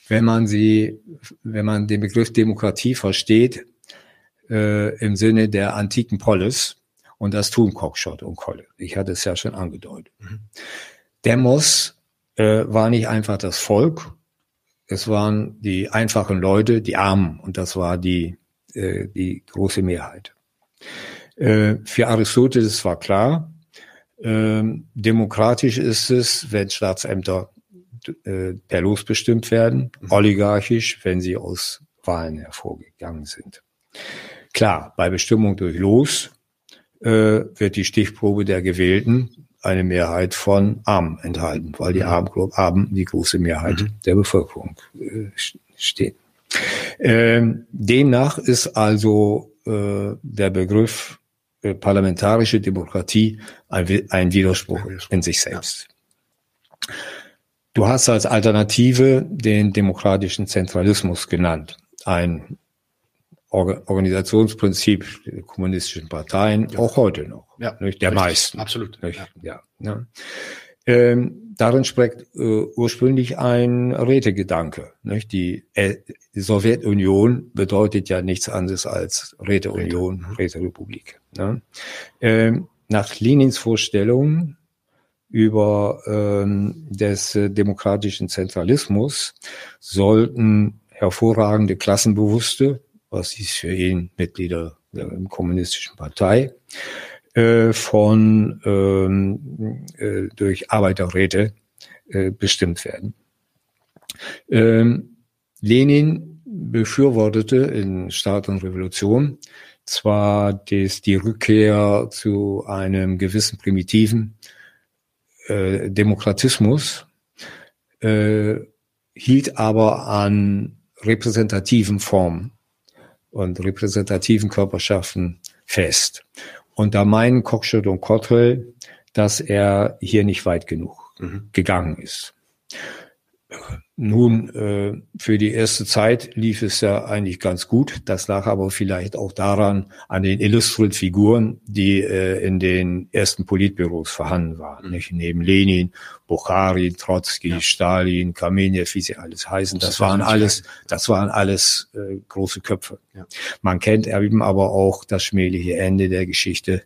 wenn man sie, wenn man den Begriff Demokratie versteht, äh, im Sinne der antiken Polis, und das tun Cockshott und Kolle. Ich hatte es ja schon angedeutet. Mhm. Demos äh, war nicht einfach das Volk, es waren die einfachen Leute, die Armen, und das war die, äh, die große Mehrheit. Äh, für Aristoteles war klar, äh, demokratisch ist es, wenn Staatsämter äh, per Los bestimmt werden, mhm. oligarchisch, wenn sie aus Wahlen hervorgegangen sind. Klar, bei Bestimmung durch Los äh, wird die Stichprobe der Gewählten eine Mehrheit von Armen enthalten, weil die mhm. Armen, Armen die große Mehrheit mhm. der Bevölkerung äh, stehen. Ähm, demnach ist also äh, der Begriff äh, parlamentarische Demokratie ein, ein Widerspruch in sich selbst. Ja. Du hast als Alternative den demokratischen Zentralismus genannt. Ein Organisationsprinzip der kommunistischen Parteien, ja. auch heute noch. Ja, nicht? Der richtig. meisten. Absolut. Nicht? Ja. ja. Ähm, darin spricht äh, ursprünglich ein Rätegedanke. Nicht? Die, äh, die Sowjetunion bedeutet ja nichts anderes als Räteunion, mhm. Räterepublik. Ne? Ähm, nach Lenins Vorstellung über ähm, des äh, demokratischen Zentralismus sollten hervorragende Klassenbewusste, was ist für ihn Mitglieder der kommunistischen Partei, äh, von ähm, äh, durch Arbeiterräte äh, bestimmt werden. Ähm, Lenin befürwortete in Staat und Revolution zwar des, die Rückkehr zu einem gewissen primitiven äh, Demokratismus, äh, hielt aber an repräsentativen Formen und repräsentativen Körperschaften fest. Und da meinen Cockshott und Cottrell, dass er hier nicht weit genug mhm. gegangen ist. Nun, äh, für die erste Zeit lief es ja eigentlich ganz gut. Das lag aber vielleicht auch daran, an den illustren Figuren, die äh, in den ersten Politbüros vorhanden waren. Mhm. Nicht? Neben Lenin, Bukharin, Trotzki, ja. Stalin, Kamenev, wie sie alles heißen. Das, das waren alles, das waren alles äh, große Köpfe. Ja. Man kennt eben aber auch das schmähliche Ende der Geschichte,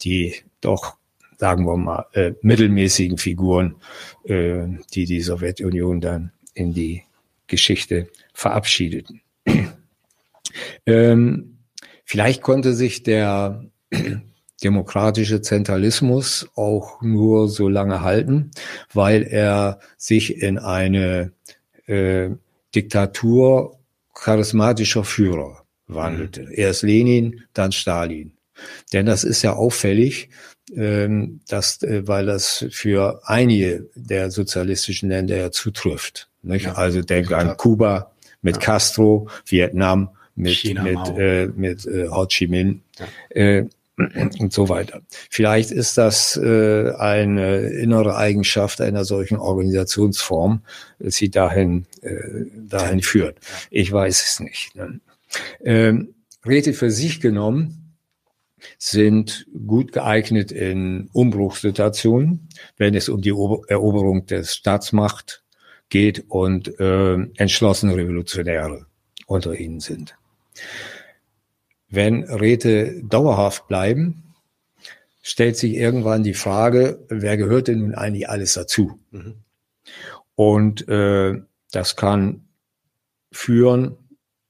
die doch sagen wir mal, äh, mittelmäßigen Figuren, äh, die die Sowjetunion dann in die Geschichte verabschiedeten. ähm, vielleicht konnte sich der demokratische Zentralismus auch nur so lange halten, weil er sich in eine äh, Diktatur charismatischer Führer wandelte. Mhm. Erst Lenin, dann Stalin. Denn das ist ja auffällig, ähm, dass, äh, weil das für einige der sozialistischen Länder ja zutrifft. Ja, also denke an Kuba mit ja. Castro, Vietnam mit China, mit äh, mit äh, Ho Chi Minh äh, und so weiter. Vielleicht ist das äh, eine innere Eigenschaft einer solchen Organisationsform, dass sie dahin äh, dahin führt. Ich weiß es nicht. Ne? Ähm, Räte für sich genommen sind gut geeignet in Umbruchssituationen, wenn es um die Eroberung der Staatsmacht geht und äh, entschlossene Revolutionäre unter ihnen sind. Wenn Räte dauerhaft bleiben, stellt sich irgendwann die Frage, wer gehört denn nun eigentlich alles dazu? Mhm. Und äh, das kann führen,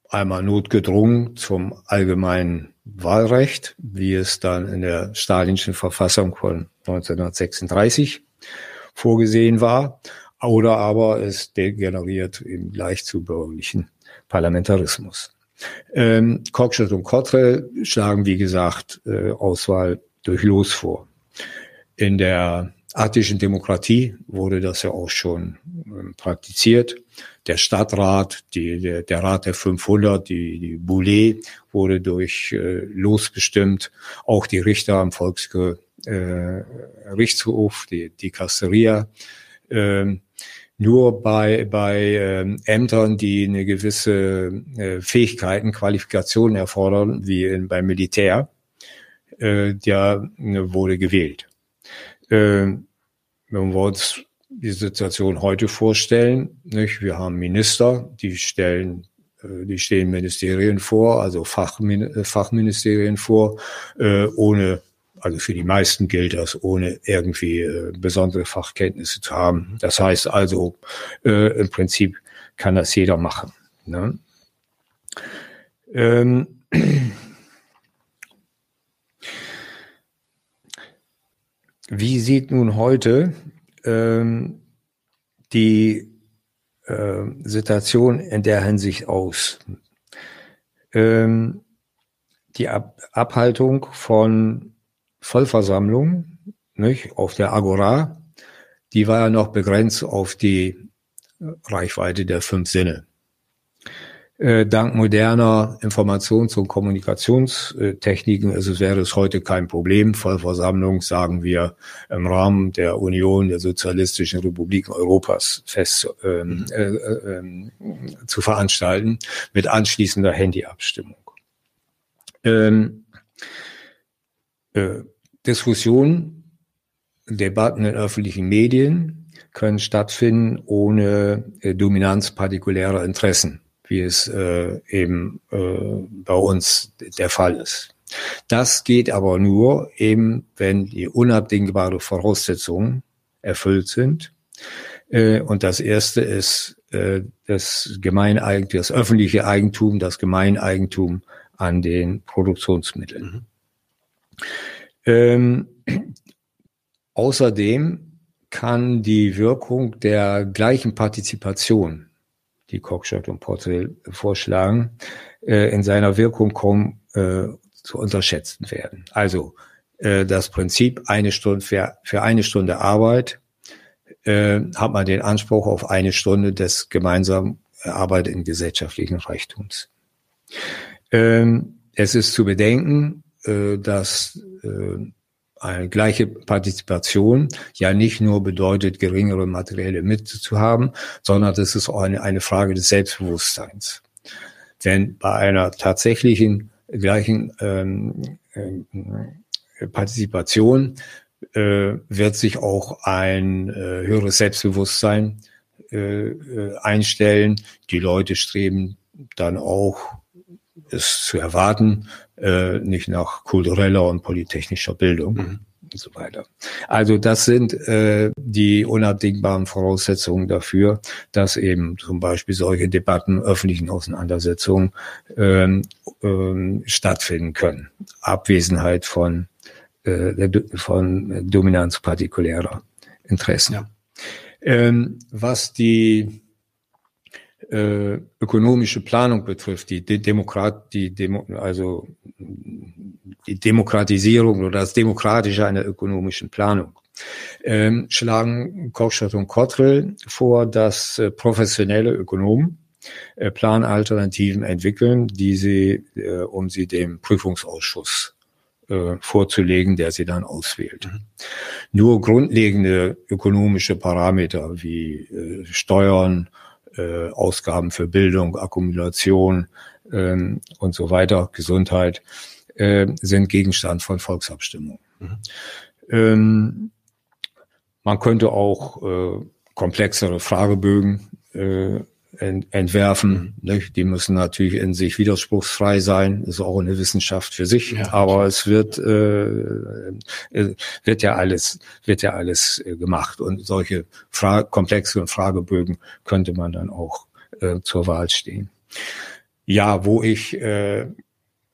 einmal notgedrungen zum allgemeinen Wahlrecht, wie es dann in der stalinischen Verfassung von 1936 vorgesehen war, oder aber es degeneriert eben gleich zu bürgerlichen Parlamentarismus. Ähm, Cockshott und Cottrell schlagen, wie gesagt, äh, Auswahl durch Los vor. In der attischen Demokratie wurde das ja auch schon äh, praktiziert. Der Stadtrat, die, der, der Rat der 500, die, die Boulay wurde durch äh, Los bestimmt. Auch die Richter am Volksgerichtshof, äh, die, die Casteria, ähm, nur bei, bei ähm, Ämtern, die eine gewisse äh, Fähigkeiten, Qualifikationen erfordern, wie in, beim Militär, äh, der äh, wurde gewählt. Äh, wenn wir uns die Situation heute vorstellen, nicht? wir haben Minister, die stellen äh, die stehen Ministerien vor, also Fachmin äh, Fachministerien vor, äh, ohne also für die meisten gilt das, ohne irgendwie äh, besondere Fachkenntnisse zu haben. Das heißt also, äh, im Prinzip kann das jeder machen. Ne? Ähm, wie sieht nun heute ähm, die äh, Situation in der Hinsicht aus? Ähm, die Ab Abhaltung von Vollversammlung nicht, auf der Agora, die war ja noch begrenzt auf die Reichweite der fünf Sinne. äh, dank moderner Informations- und Kommunikationstechniken ist es, wäre es heute kein Problem, Vollversammlung, sagen wir, im Rahmen der Union der Sozialistischen Republiken Europas fest ähm, äh, äh, ähm, zu veranstalten mit anschließender Handyabstimmung. Ähm, äh, Diskussionen, Debatten in öffentlichen Medien können stattfinden ohne äh, Dominanz partikulärer Interessen wie es äh, eben äh, bei uns der Fall ist. Das geht aber nur eben, wenn die unabdingbare Voraussetzungen erfüllt sind. Äh, und das erste ist das Gemeineigentum, das öffentliche Eigentum, das Gemeineigentum an den Produktionsmitteln. Ähm, außerdem kann die Wirkung der gleichen Partizipation die Cockshot und Portrell vorschlagen, äh, in seiner Wirkung kaum äh, zu unterschätzen werden. Also äh, das Prinzip eine Stunde für, für eine Stunde Arbeit äh, hat man den Anspruch auf eine Stunde des gemeinsamen Arbeit in gesellschaftlichen Reichtums. Ähm, es ist zu bedenken, äh, dass äh, eine gleiche Partizipation ja nicht nur bedeutet, geringere materielle Mittel zu haben, sondern das ist auch eine, eine Frage des Selbstbewusstseins. Denn bei einer tatsächlichen gleichen ähm, äh, Partizipation äh, wird sich auch ein äh, höheres Selbstbewusstsein äh einstellen. Die Leute streben dann auch, es zu erwarten, äh, nicht nach kultureller und polytechnischer Bildung. Mhm. Und so weiter. Also das sind äh, die unabdingbaren Voraussetzungen dafür, dass eben zum Beispiel solche Debatten, öffentlichen Auseinandersetzungen ähm, ähm, stattfinden können. Abwesenheit von, äh, von Dominanz partikulärer Interessen. Ja. Ähm, was die äh, ökonomische Planung betrifft, die Demokrat, die Demo, also die Demokratisierung oder das Demokratische einer ökonomischen Planung, ähm, schlagen Kochstadt und Cottrell vor, dass äh, professionelle Ökonomen äh, Planalternativen entwickeln, die sie, äh, um sie dem Prüfungsausschuss äh, vorzulegen, der sie dann auswählt. Mhm. Nur grundlegende ökonomische Parameter wie äh, Steuern, äh, Ausgaben für Bildung, Akkumulation ähm, und so weiter, Gesundheit, äh, sind Gegenstand von Volksabstimmungen. Mhm. Ähm, man könnte auch äh, komplexere Fragebögen äh, ent entwerfen. Mhm. Nicht? Die müssen natürlich in sich widerspruchsfrei sein, ist auch eine Wissenschaft für sich. Ja, aber es wird äh, äh, wird ja alles wird ja alles äh, gemacht und solche Fra komplexeren Fragebögen könnte man dann auch äh, zur Wahl stehen. Ja, wo ich äh,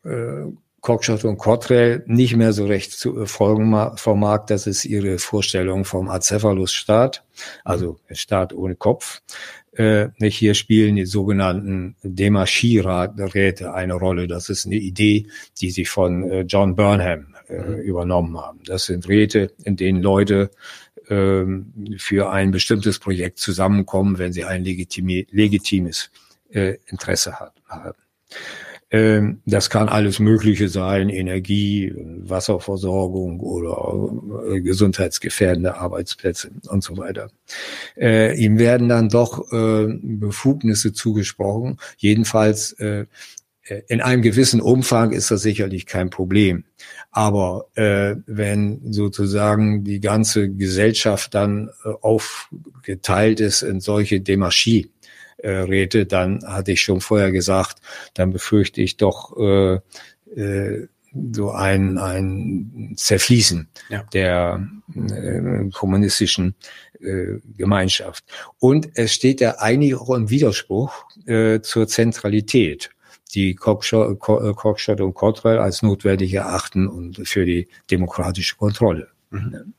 äh, Cockshot und Cottrell nicht mehr so recht zu folgen vermag, das ist ihre Vorstellung vom Acephalus-Staat, also Staat ohne Kopf. Äh, hier spielen die sogenannten Demarchie-Räte eine Rolle. Das ist eine Idee, die sie von äh, John Burnham äh, mhm. übernommen haben. Das sind Räte, in denen Leute äh, für ein bestimmtes Projekt zusammenkommen, wenn sie ein legitime, legitimes äh, Interesse haben. Ähm, das kann alles Mögliche sein, Energie, Wasserversorgung oder äh, gesundheitsgefährdende Arbeitsplätze und so weiter. Äh, ihm werden dann doch äh, Befugnisse zugesprochen. Jedenfalls in einem gewissen Umfang ist das sicherlich kein Problem. Aber wenn sozusagen die ganze Gesellschaft dann aufgeteilt ist in solche Demarchie, äh, Räte, dann hatte ich schon vorher gesagt, dann befürchte ich doch äh, äh, so ein, ein Zerfließen ja. der äh, kommunistischen äh, Gemeinschaft. Und es steht ja eigentlich auch im Widerspruch äh, zur Zentralität, die Kochstadt und Cottrell als notwendig erachten und für die demokratische Kontrolle. Mhm.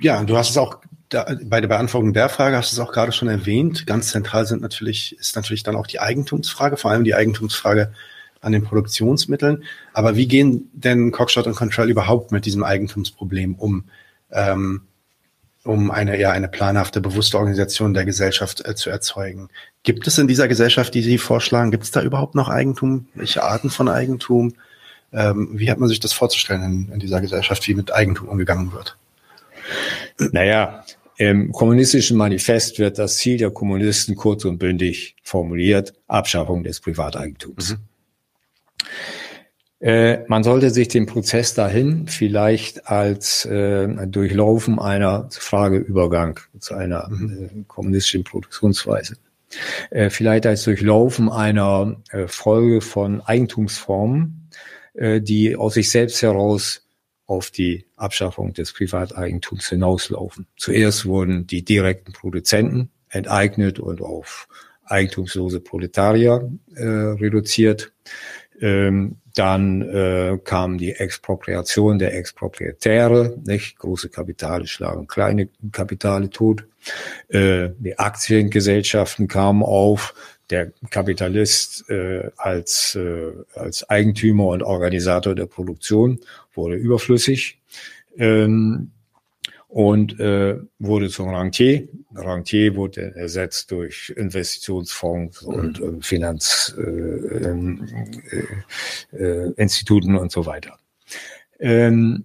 Ja, du hast es auch da, bei der Beantwortung der Frage hast du es auch gerade schon erwähnt. Ganz zentral sind natürlich, ist natürlich dann auch die Eigentumsfrage, vor allem die Eigentumsfrage an den Produktionsmitteln. Aber wie gehen denn Cockshot und Control überhaupt mit diesem Eigentumsproblem um? Ähm, um eine eher eine planhafte, bewusste Organisation der Gesellschaft äh, zu erzeugen. Gibt es in dieser Gesellschaft, die Sie vorschlagen, gibt es da überhaupt noch Eigentum? Welche Arten von Eigentum? Ähm, wie hat man sich das vorzustellen in, in dieser Gesellschaft, wie mit Eigentum umgegangen wird? Naja, im kommunistischen Manifest wird das Ziel der Kommunisten kurz und bündig formuliert, Abschaffung des Privateigentums. Mhm. Äh, man sollte sich den Prozess dahin vielleicht als äh, Durchlaufen einer Frageübergang zu einer äh, kommunistischen Produktionsweise. Äh, vielleicht als Durchlaufen einer äh, Folge von Eigentumsformen, äh, die aus sich selbst heraus auf die Abschaffung des Privateigentums hinauslaufen. Zuerst wurden die direkten Produzenten enteignet und auf eigentumslose Proletarier äh, reduziert. Ähm, dann äh, kam die Expropriation der Exproprietäre, nicht? Große Kapitale schlagen kleine Kapitale tot. Äh, die Aktiengesellschaften kamen auf. Der Kapitalist äh, als, äh, als Eigentümer und Organisator der Produktion wurde überflüssig. Ähm, und äh, wurde zum Rentier. Rentier wurde ersetzt durch Investitionsfonds und äh, Finanzinstituten äh, äh, Instituten und so weiter. Ähm,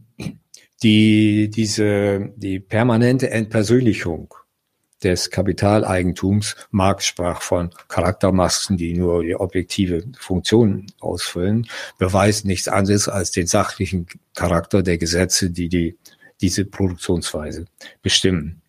die, diese, die permanente Entpersönlichung des Kapitaleigentums, Marx sprach von Charaktermasken, die nur die objektive Funktion ausfüllen, beweist nichts anderes als den sachlichen Charakter der Gesetze, die die diese Produktionsweise bestimmen.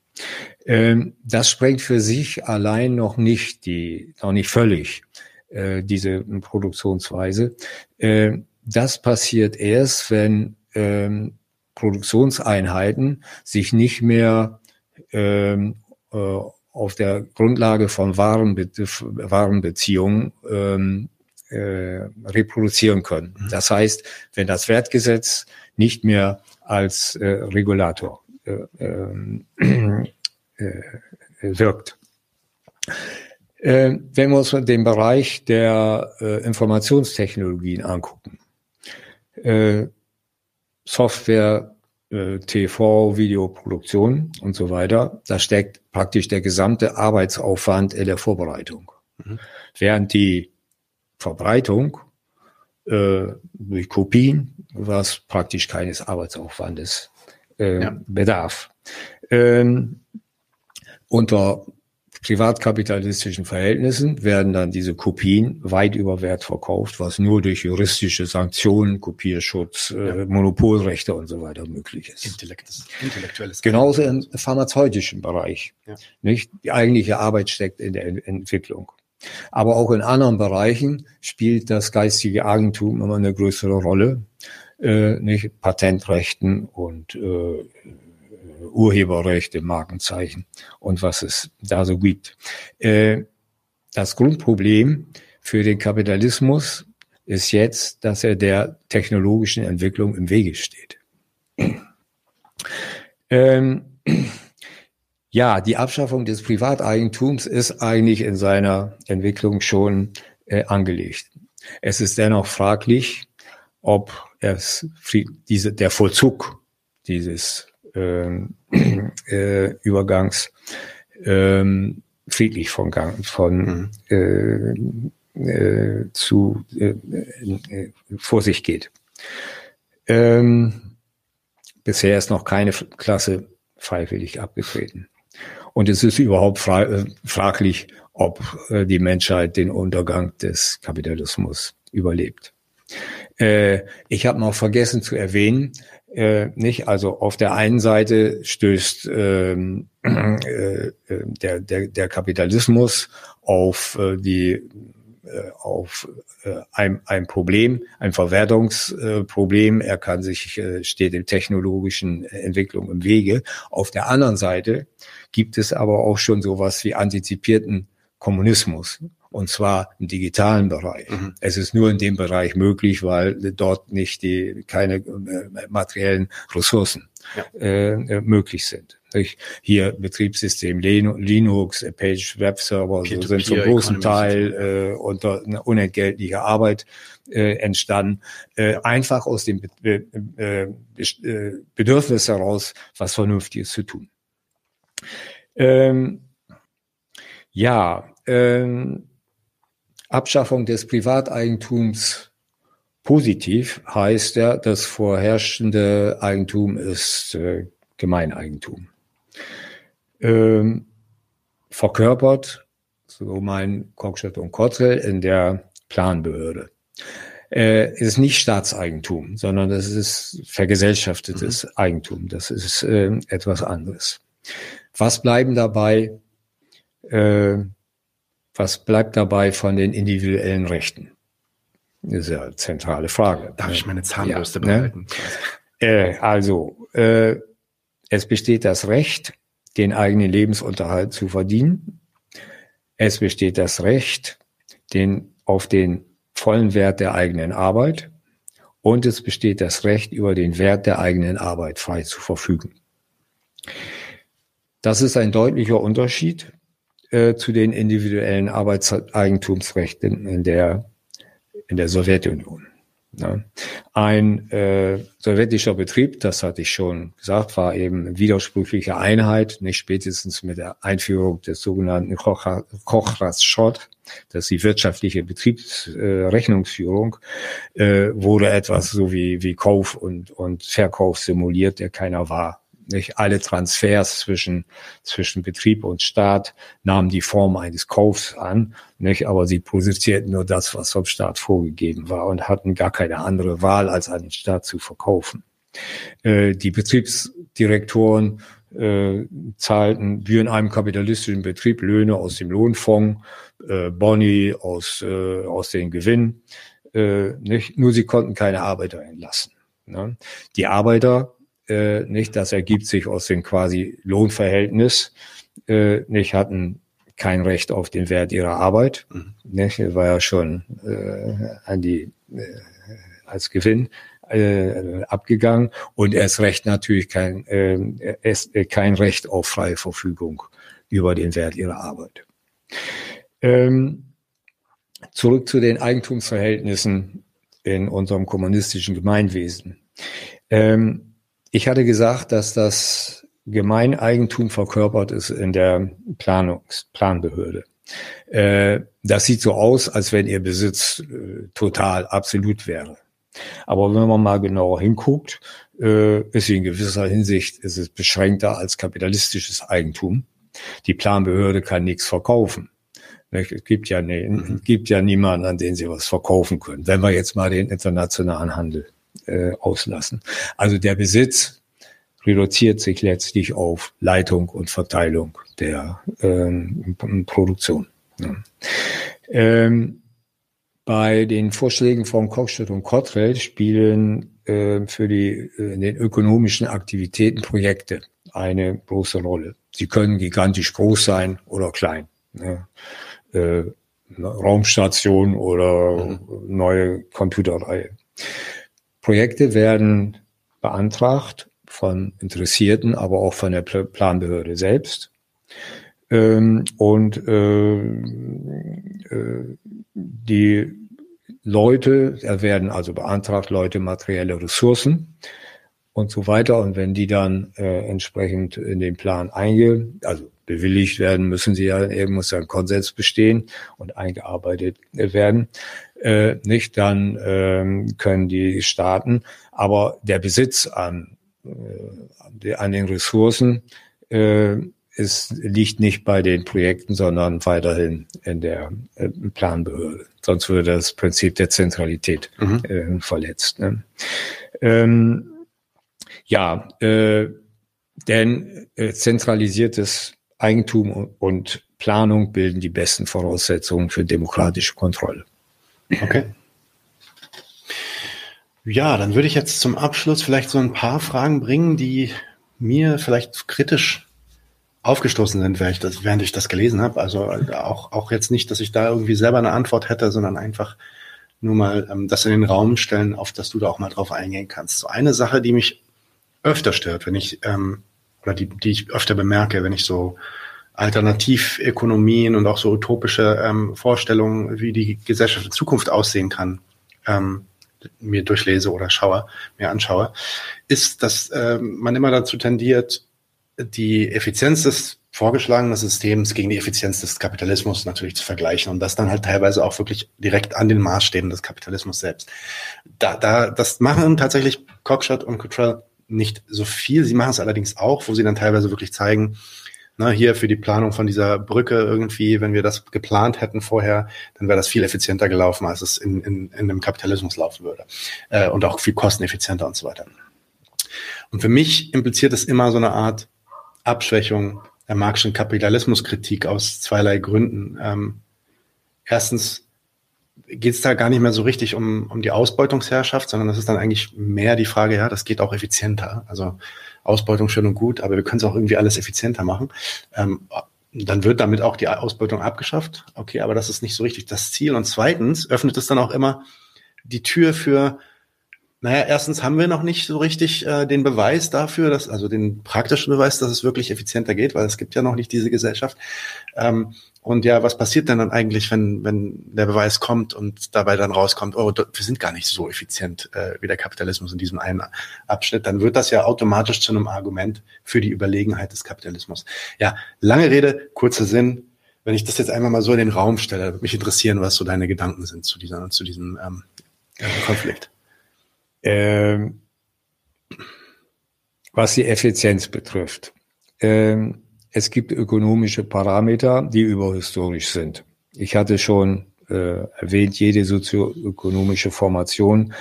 Ähm, das sprengt für sich allein noch nicht die, noch nicht völlig äh, diese Produktionsweise. Äh, das passiert erst, wenn ähm, Produktionseinheiten sich nicht mehr ähm, äh, auf der Grundlage von Warenbe Warenbeziehungen ähm, äh, reproduzieren können. Mhm. Das heißt, wenn das Wertgesetz nicht mehr als äh, Regulator äh, ähm, äh, wirkt. Äh, wenn wir uns den Bereich der äh, Informationstechnologien angucken, äh, Software, äh, TV, Videoproduktion und so weiter, da steckt praktisch der gesamte Arbeitsaufwand in der Vorbereitung. Mhm. Während die Verbreitung äh, durch Kopien, was praktisch keines Arbeitsaufwandes äh, ja. bedarf. Ähm, unter privatkapitalistischen Verhältnissen werden dann diese Kopien weit über Wert verkauft, was nur durch juristische Sanktionen, Kopierschutz, äh, ja. äh, Monopolrechte und so weiter möglich ist. Intellektes, intellektuelles. Genauso im pharmazeutischen Bereich. Ja. Nicht? Die eigentliche Arbeit steckt in der Entwicklung. Aber auch in anderen Bereichen spielt das geistige Eigentum immer eine größere Rolle, äh, nicht Patentrechten und äh, Urheberrechte, Markenzeichen und was es da so gibt. Äh, das Grundproblem für den Kapitalismus ist jetzt, dass er der technologischen Entwicklung im Wege steht. ähm, ja, die Abschaffung des Privateigentums ist eigentlich in seiner Entwicklung schon äh, angelegt. Es ist dennoch fraglich, ob es diese, der Vollzug dieses äh, Übergangs ähm, friedlich von, Gang, von mhm. äh, äh, zu äh, vor sich geht. Ähm, bisher ist noch keine Klasse freiwillig abgetreten. Und es ist überhaupt fra fraglich, ob die Menschheit den Untergang des Kapitalismus überlebt. Äh, ich habe noch vergessen zu erwähnen, äh, nicht? Also auf der einen Seite stößt ähm, äh, der, der, der Kapitalismus auf äh, die äh, auf äh, ein, ein Problem, ein Verwertungsproblem. Er kann sich, äh, steht in technologischen Entwicklung im Wege. Auf der anderen Seite gibt es aber auch schon sowas wie antizipierten Kommunismus. Und zwar im digitalen Bereich. Mhm. Es ist nur in dem Bereich möglich, weil dort nicht die, keine äh, materiellen Ressourcen ja. äh, möglich sind. Hier Betriebssystem Linux, Page Web Server so sind zum großen Teil äh, unter unentgeltlicher Arbeit äh, entstanden. Äh, einfach aus dem Be Be Be Bedürfnis heraus, was Vernünftiges zu tun. Ähm, ja, ähm, Abschaffung des Privateigentums positiv heißt ja, das vorherrschende Eigentum ist äh, Gemeineigentum. Ähm, verkörpert, so mein Cockshot und Kotzel in der Planbehörde. Äh, ist nicht Staatseigentum, sondern das ist vergesellschaftetes mhm. Eigentum. Das ist äh, etwas anderes. Was bleiben dabei? Äh, was bleibt dabei von den individuellen Rechten? Das ist ja eine zentrale Frage. Darf ich meine Zahnbürste ja, ne? behalten? Ne? Äh, also, äh, es besteht das Recht, den eigenen Lebensunterhalt zu verdienen. Es besteht das Recht, den, auf den vollen Wert der eigenen Arbeit. Und es besteht das Recht, über den Wert der eigenen Arbeit frei zu verfügen. Das ist ein deutlicher Unterschied äh, zu den individuellen Arbeitseigentumsrechten in der, in der Sowjetunion. Ja. Ein äh, sowjetischer Betrieb, das hatte ich schon gesagt, war eben widersprüchliche Einheit, nicht spätestens mit der Einführung des sogenannten Kochratschott, das ist die wirtschaftliche Betriebsrechnungsführung, äh, wurde etwas so wie, wie Kauf und, und Verkauf simuliert, der keiner war. Nicht alle Transfers zwischen, zwischen Betrieb und Staat nahmen die Form eines Kaufs an, nicht? aber sie produzierten nur das, was vom Staat vorgegeben war und hatten gar keine andere Wahl, als an den Staat zu verkaufen. Äh, die Betriebsdirektoren äh, zahlten wie in einem kapitalistischen Betrieb Löhne aus dem Lohnfonds, äh, Boni aus, äh, aus den Gewinnen. Äh, nicht? Nur sie konnten keine Arbeiter entlassen. Ne? Die Arbeiter äh, nicht, das ergibt sich aus dem quasi Lohnverhältnis, äh, nicht hatten kein Recht auf den Wert ihrer Arbeit. Mhm. Nicht, war ja schon äh, an die äh, als Gewinn äh, abgegangen und erst recht natürlich kein äh, erst, äh, kein Recht auf freie Verfügung über den Wert ihrer Arbeit. Ähm, zurück zu den Eigentumsverhältnissen in unserem kommunistischen Gemeinwesen. Ähm, ich hatte gesagt, dass das Gemeineigentum verkörpert ist in der Planungs Planbehörde. Äh, das sieht so aus, als wenn ihr Besitz äh, total absolut wäre. Aber wenn man mal genauer hinguckt, äh, ist in gewisser Hinsicht ist es beschränkter als kapitalistisches Eigentum. Die Planbehörde kann nichts verkaufen. Es gibt ja, ne, gibt ja niemanden, an den sie was verkaufen können. Wenn wir jetzt mal den internationalen Handel äh, auslassen. Also der Besitz reduziert sich letztlich auf Leitung und Verteilung der ähm, Produktion. Ja. Ähm, bei den Vorschlägen von Kochstedt und Cottrell spielen äh, für die äh, den ökonomischen Aktivitäten Projekte eine große Rolle. Sie können gigantisch groß sein oder klein. Ne? Äh, Raumstation oder mhm. neue Computerreihe. Projekte werden beantragt von Interessierten, aber auch von der Planbehörde selbst. Ähm, und äh, äh, die Leute, da werden also beantragt Leute materielle Ressourcen und so weiter. Und wenn die dann äh, entsprechend in den Plan einge, also bewilligt werden, müssen sie ja, eben muss ein Konsens bestehen und eingearbeitet werden äh, nicht, dann ähm, können die Staaten, aber der Besitz an, äh, an den Ressourcen äh, ist, liegt nicht bei den Projekten, sondern weiterhin in der äh, Planbehörde. Sonst würde das Prinzip der Zentralität mhm. äh, verletzt. Ne? Ähm, ja, äh, denn äh, zentralisiertes Eigentum und Planung bilden die besten Voraussetzungen für demokratische Kontrolle. Okay. Ja, dann würde ich jetzt zum Abschluss vielleicht so ein paar Fragen bringen, die mir vielleicht kritisch aufgestoßen sind, während ich das, während ich das gelesen habe. Also auch, auch jetzt nicht, dass ich da irgendwie selber eine Antwort hätte, sondern einfach nur mal ähm, das in den Raum stellen, auf das du da auch mal drauf eingehen kannst. So eine Sache, die mich öfter stört, wenn ich, ähm, oder die, die ich öfter bemerke, wenn ich so Alternativökonomien und auch so utopische ähm, Vorstellungen, wie die Gesellschaft in Zukunft aussehen kann, ähm, mir durchlese oder schaue, mir anschaue, ist, dass ähm, man immer dazu tendiert, die Effizienz des vorgeschlagenen Systems gegen die Effizienz des Kapitalismus natürlich zu vergleichen und das dann halt teilweise auch wirklich direkt an den Maßstäben des Kapitalismus selbst. Da, da, das machen tatsächlich Cockshot und Cottrell nicht so viel. Sie machen es allerdings auch, wo sie dann teilweise wirklich zeigen, na, hier für die Planung von dieser Brücke irgendwie, wenn wir das geplant hätten vorher, dann wäre das viel effizienter gelaufen, als es in, in, in einem Kapitalismus laufen würde. Äh, und auch viel kosteneffizienter und so weiter. Und für mich impliziert es immer so eine Art Abschwächung der marxischen Kapitalismuskritik aus zweierlei Gründen. Ähm, erstens geht es da gar nicht mehr so richtig um, um die Ausbeutungsherrschaft, sondern das ist dann eigentlich mehr die Frage, ja, das geht auch effizienter. Also Ausbeutung schön und gut, aber wir können es auch irgendwie alles effizienter machen. Ähm, dann wird damit auch die Ausbeutung abgeschafft. Okay, aber das ist nicht so richtig das Ziel. Und zweitens öffnet es dann auch immer die Tür für naja, erstens haben wir noch nicht so richtig äh, den Beweis dafür, dass, also den praktischen Beweis, dass es wirklich effizienter geht, weil es gibt ja noch nicht diese Gesellschaft. Ähm, und ja, was passiert denn dann eigentlich, wenn, wenn der Beweis kommt und dabei dann rauskommt, oh, wir sind gar nicht so effizient äh, wie der Kapitalismus in diesem einen Abschnitt, dann wird das ja automatisch zu einem Argument für die Überlegenheit des Kapitalismus. Ja, lange Rede, kurzer Sinn. Wenn ich das jetzt einmal mal so in den Raum stelle, würde mich interessieren, was so deine Gedanken sind zu dieser, zu diesem ähm, Konflikt. Ähm, was die Effizienz betrifft. Ähm, es gibt ökonomische Parameter, die überhistorisch sind. Ich hatte schon äh, erwähnt, jede sozioökonomische Formation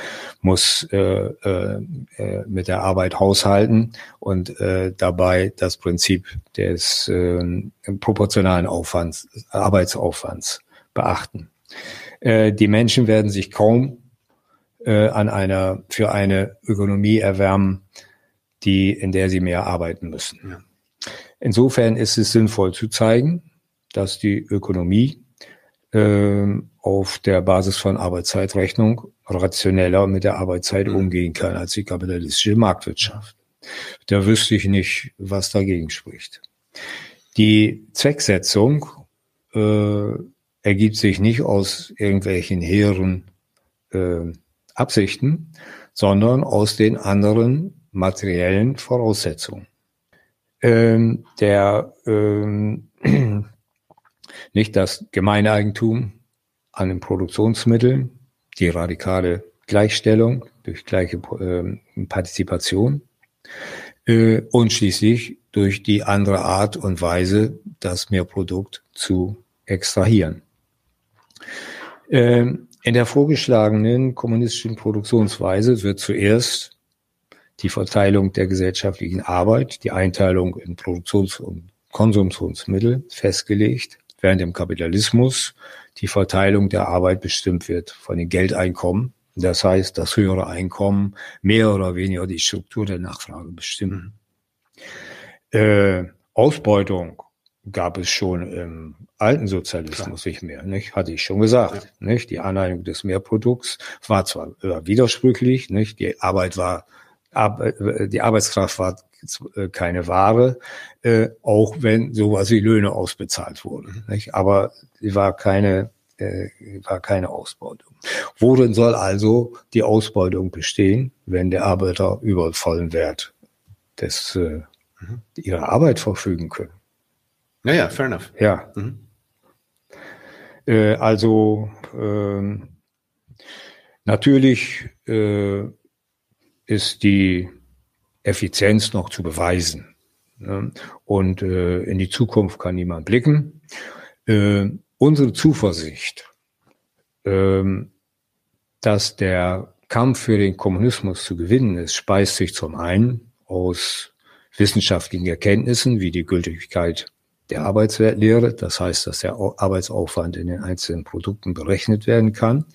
muss äh, äh, äh mit der Arbeit haushalten und äh, dabei das Prinzip des äh, proportionalen Aufwands, Arbeitsaufwands beachten. Äh, die Menschen werden sich kaum äh, an einer, für eine Ökonomie erwärmen, die, in der sie mehr arbeiten müssen. Ja. Insofern ist es sinnvoll zu zeigen, dass die Ökonomie äh, auf der Basis von Arbeitszeitrechnung rationeller mit der Arbeitszeit mhm. umgehen kann als die kapitalistische Marktwirtschaft. Da wüsste ich nicht, was dagegen spricht. Die Zwecksetzung äh, ergibt sich nicht aus irgendwelchen hehren äh, Absichten, sondern aus den anderen materiellen Voraussetzungen. Ähm, der ähm, nicht das Gemeineigentum an den Produktionsmitteln, die radikale Gleichstellung durch gleiche äh, Partizipation äh, und schließlich durch die andere Art und Weise, das Mehrprodukt zu extrahieren. Ähm, in der vorgeschlagenen kommunistischen Produktionsweise wird zuerst die Verteilung der gesellschaftlichen Arbeit, die Einteilung in Produktions- und Konsumtionsmittel festgelegt, während im Kapitalismus die Verteilung der Arbeit bestimmt wird von den Geldeinkommen. Das heißt, das höhere Einkommen mehr oder weniger die Struktur der Nachfrage bestimmen. Äh, Ausbeutung gab es schon im alten Sozialismus Klar. nicht mehr, nicht? Hatte ich schon gesagt, ja. nicht? Die Aneignung des Mehrprodukts war zwar widersprüchlich, nicht? Die Arbeit war, die Arbeitskraft war äh, keine Ware, äh, auch wenn sowas wie Löhne ausbezahlt wurden, nicht? Aber sie war keine, äh, war keine Ausbeutung. Worin soll also die Ausbeutung bestehen, wenn der Arbeiter über vollen Wert des, äh, mhm. ihrer Arbeit verfügen können? Ja, ja, fair enough. Ja. Mhm. Äh, also äh, natürlich äh, ist die Effizienz noch zu beweisen. Ne? Und äh, in die Zukunft kann niemand blicken. Äh, unsere Zuversicht, äh, dass der Kampf für den Kommunismus zu gewinnen ist, speist sich zum einen aus wissenschaftlichen Erkenntnissen wie die Gültigkeit der Arbeitswertlehre. Das heißt, dass der Arbeitsaufwand in den einzelnen Produkten berechnet werden kann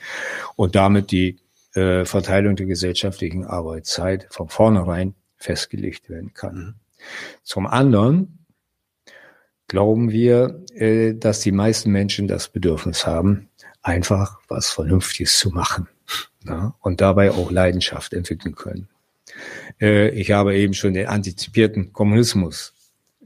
und damit die äh, Verteilung der gesellschaftlichen Arbeitszeit von vornherein festgelegt werden kann. Mhm. Zum anderen glauben wir, äh, dass die meisten Menschen das Bedürfnis haben, einfach was Vernünftiges zu machen ja, und dabei auch Leidenschaft entwickeln können. Äh, ich habe eben schon den antizipierten Kommunismus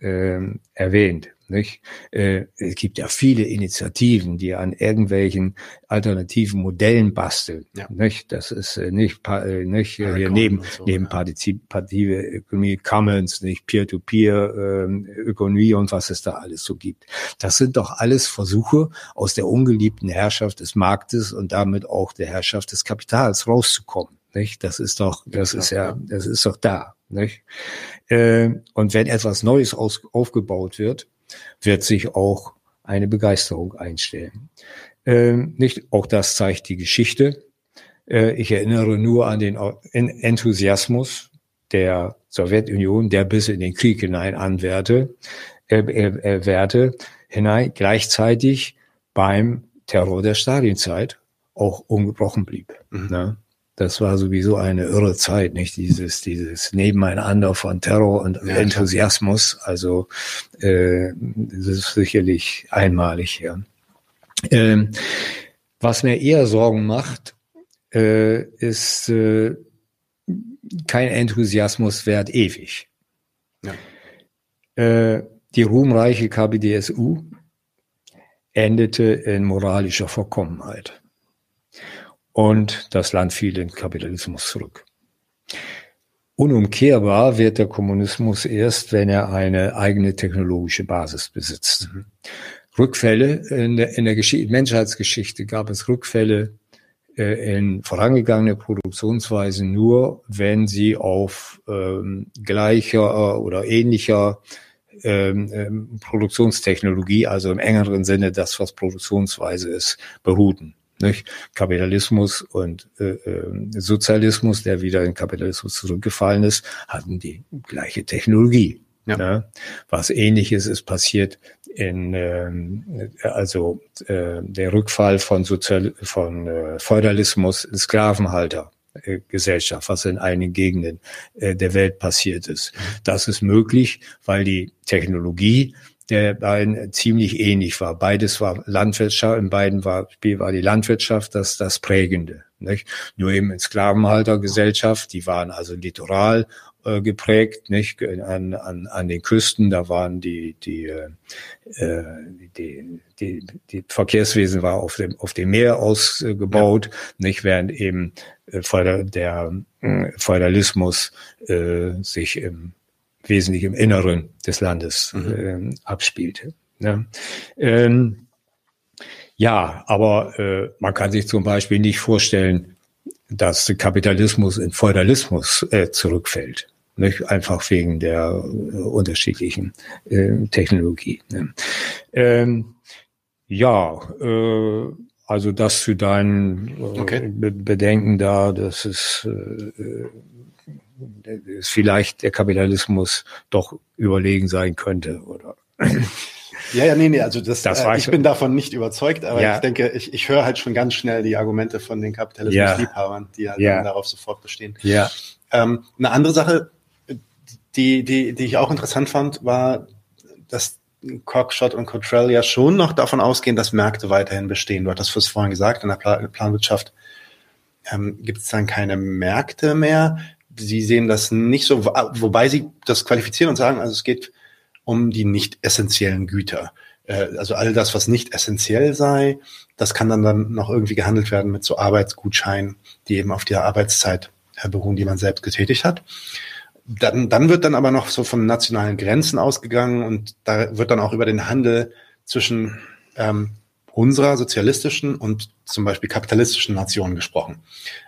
ähm, erwähnt. Nicht? Äh, es gibt ja viele Initiativen, die an irgendwelchen alternativen Modellen basteln. Ja. Nicht? Das ist äh, nicht, äh, nicht äh, hier neben, so, neben ja. partizipative Ökonomie, Commons, nicht Peer-to-Peer ähm, Ökonomie und was es da alles so gibt. Das sind doch alles Versuche, aus der ungeliebten Herrschaft des Marktes und damit auch der Herrschaft des Kapitals rauszukommen. Nicht? Das ist doch, das ist ja, das ist doch da. Nicht? Äh, und wenn etwas Neues aus, aufgebaut wird, wird sich auch eine Begeisterung einstellen. Ähm, nicht, auch das zeigt die Geschichte. Äh, ich erinnere nur an den Enthusiasmus der Sowjetunion, der bis in den Krieg hinein anwährte, äh, äh, Werte hinein, gleichzeitig beim Terror der Stalinzeit auch ungebrochen blieb. Mhm. Ne? Das war sowieso eine irre Zeit, nicht dieses dieses Nebeneinander von Terror und ja, Enthusiasmus. Also äh, das ist sicherlich einmalig hier. Ähm, was mir eher Sorgen macht, äh, ist äh, kein Enthusiasmus wert ewig. Ja. Äh, die ruhmreiche KBDSU endete in moralischer Verkommenheit und das Land fiel in Kapitalismus zurück. Unumkehrbar wird der Kommunismus erst, wenn er eine eigene technologische Basis besitzt. Mhm. Rückfälle in der, in der Menschheitsgeschichte gab es Rückfälle äh, in vorangegangene Produktionsweisen nur, wenn sie auf ähm, gleicher oder ähnlicher ähm, ähm, Produktionstechnologie, also im engeren Sinne das, was Produktionsweise ist, beruhten. Nicht? Kapitalismus und äh, äh, Sozialismus, der wieder in Kapitalismus zurückgefallen ist, hatten die gleiche Technologie. Ja. Ne? Was ähnliches ist passiert in ähm, also äh, der Rückfall von Sozial von äh, Feudalismus in Sklavenhalter. Äh, Gesellschaft, was in einigen Gegenden äh, der Welt passiert ist. Mhm. Das ist möglich, weil die Technologie der beiden ziemlich ähnlich war. Beides war Landwirtschaft, in beiden war, war die Landwirtschaft das, das Prägende. Nicht? Nur eben in Sklavenhaltergesellschaft, die waren also litoral äh, geprägt, nicht an, an, an den Küsten, da waren die die, äh, die die die Verkehrswesen war auf dem auf dem Meer ausgebaut, ja. nicht während eben äh, der äh, Feudalismus äh, sich im wesentlich im Inneren des Landes mhm. äh, abspielte. Ne? Ähm, ja, aber äh, man kann sich zum Beispiel nicht vorstellen, dass Kapitalismus in Feudalismus äh, zurückfällt. Nicht? Einfach wegen der äh, unterschiedlichen äh, Technologie. Ne? Ähm, ja, äh, also das zu deinen äh, okay. Bedenken da, das ist ist vielleicht der Kapitalismus doch überlegen sein könnte, oder? Ja, ja, nee, nee, also das, das äh, ich bin davon nicht überzeugt, aber ja. ich denke, ich, ich höre halt schon ganz schnell die Argumente von den Kapitalismusliebhabern, die halt ja. darauf sofort bestehen. Ja. Ähm, eine andere Sache, die, die, die ich auch interessant fand, war, dass Cockshot und Cottrell ja schon noch davon ausgehen, dass Märkte weiterhin bestehen. Du hattest es vorhin gesagt, in der Planwirtschaft ähm, gibt es dann keine Märkte mehr. Sie sehen das nicht so, wobei Sie das qualifizieren und sagen, also es geht um die nicht essentiellen Güter. Äh, also all das, was nicht essentiell sei, das kann dann, dann noch irgendwie gehandelt werden mit so Arbeitsgutscheinen, die eben auf der Arbeitszeit äh, beruhen, die man selbst getätigt hat. Dann, dann wird dann aber noch so von nationalen Grenzen ausgegangen und da wird dann auch über den Handel zwischen ähm, unserer sozialistischen und zum Beispiel kapitalistischen Nation gesprochen.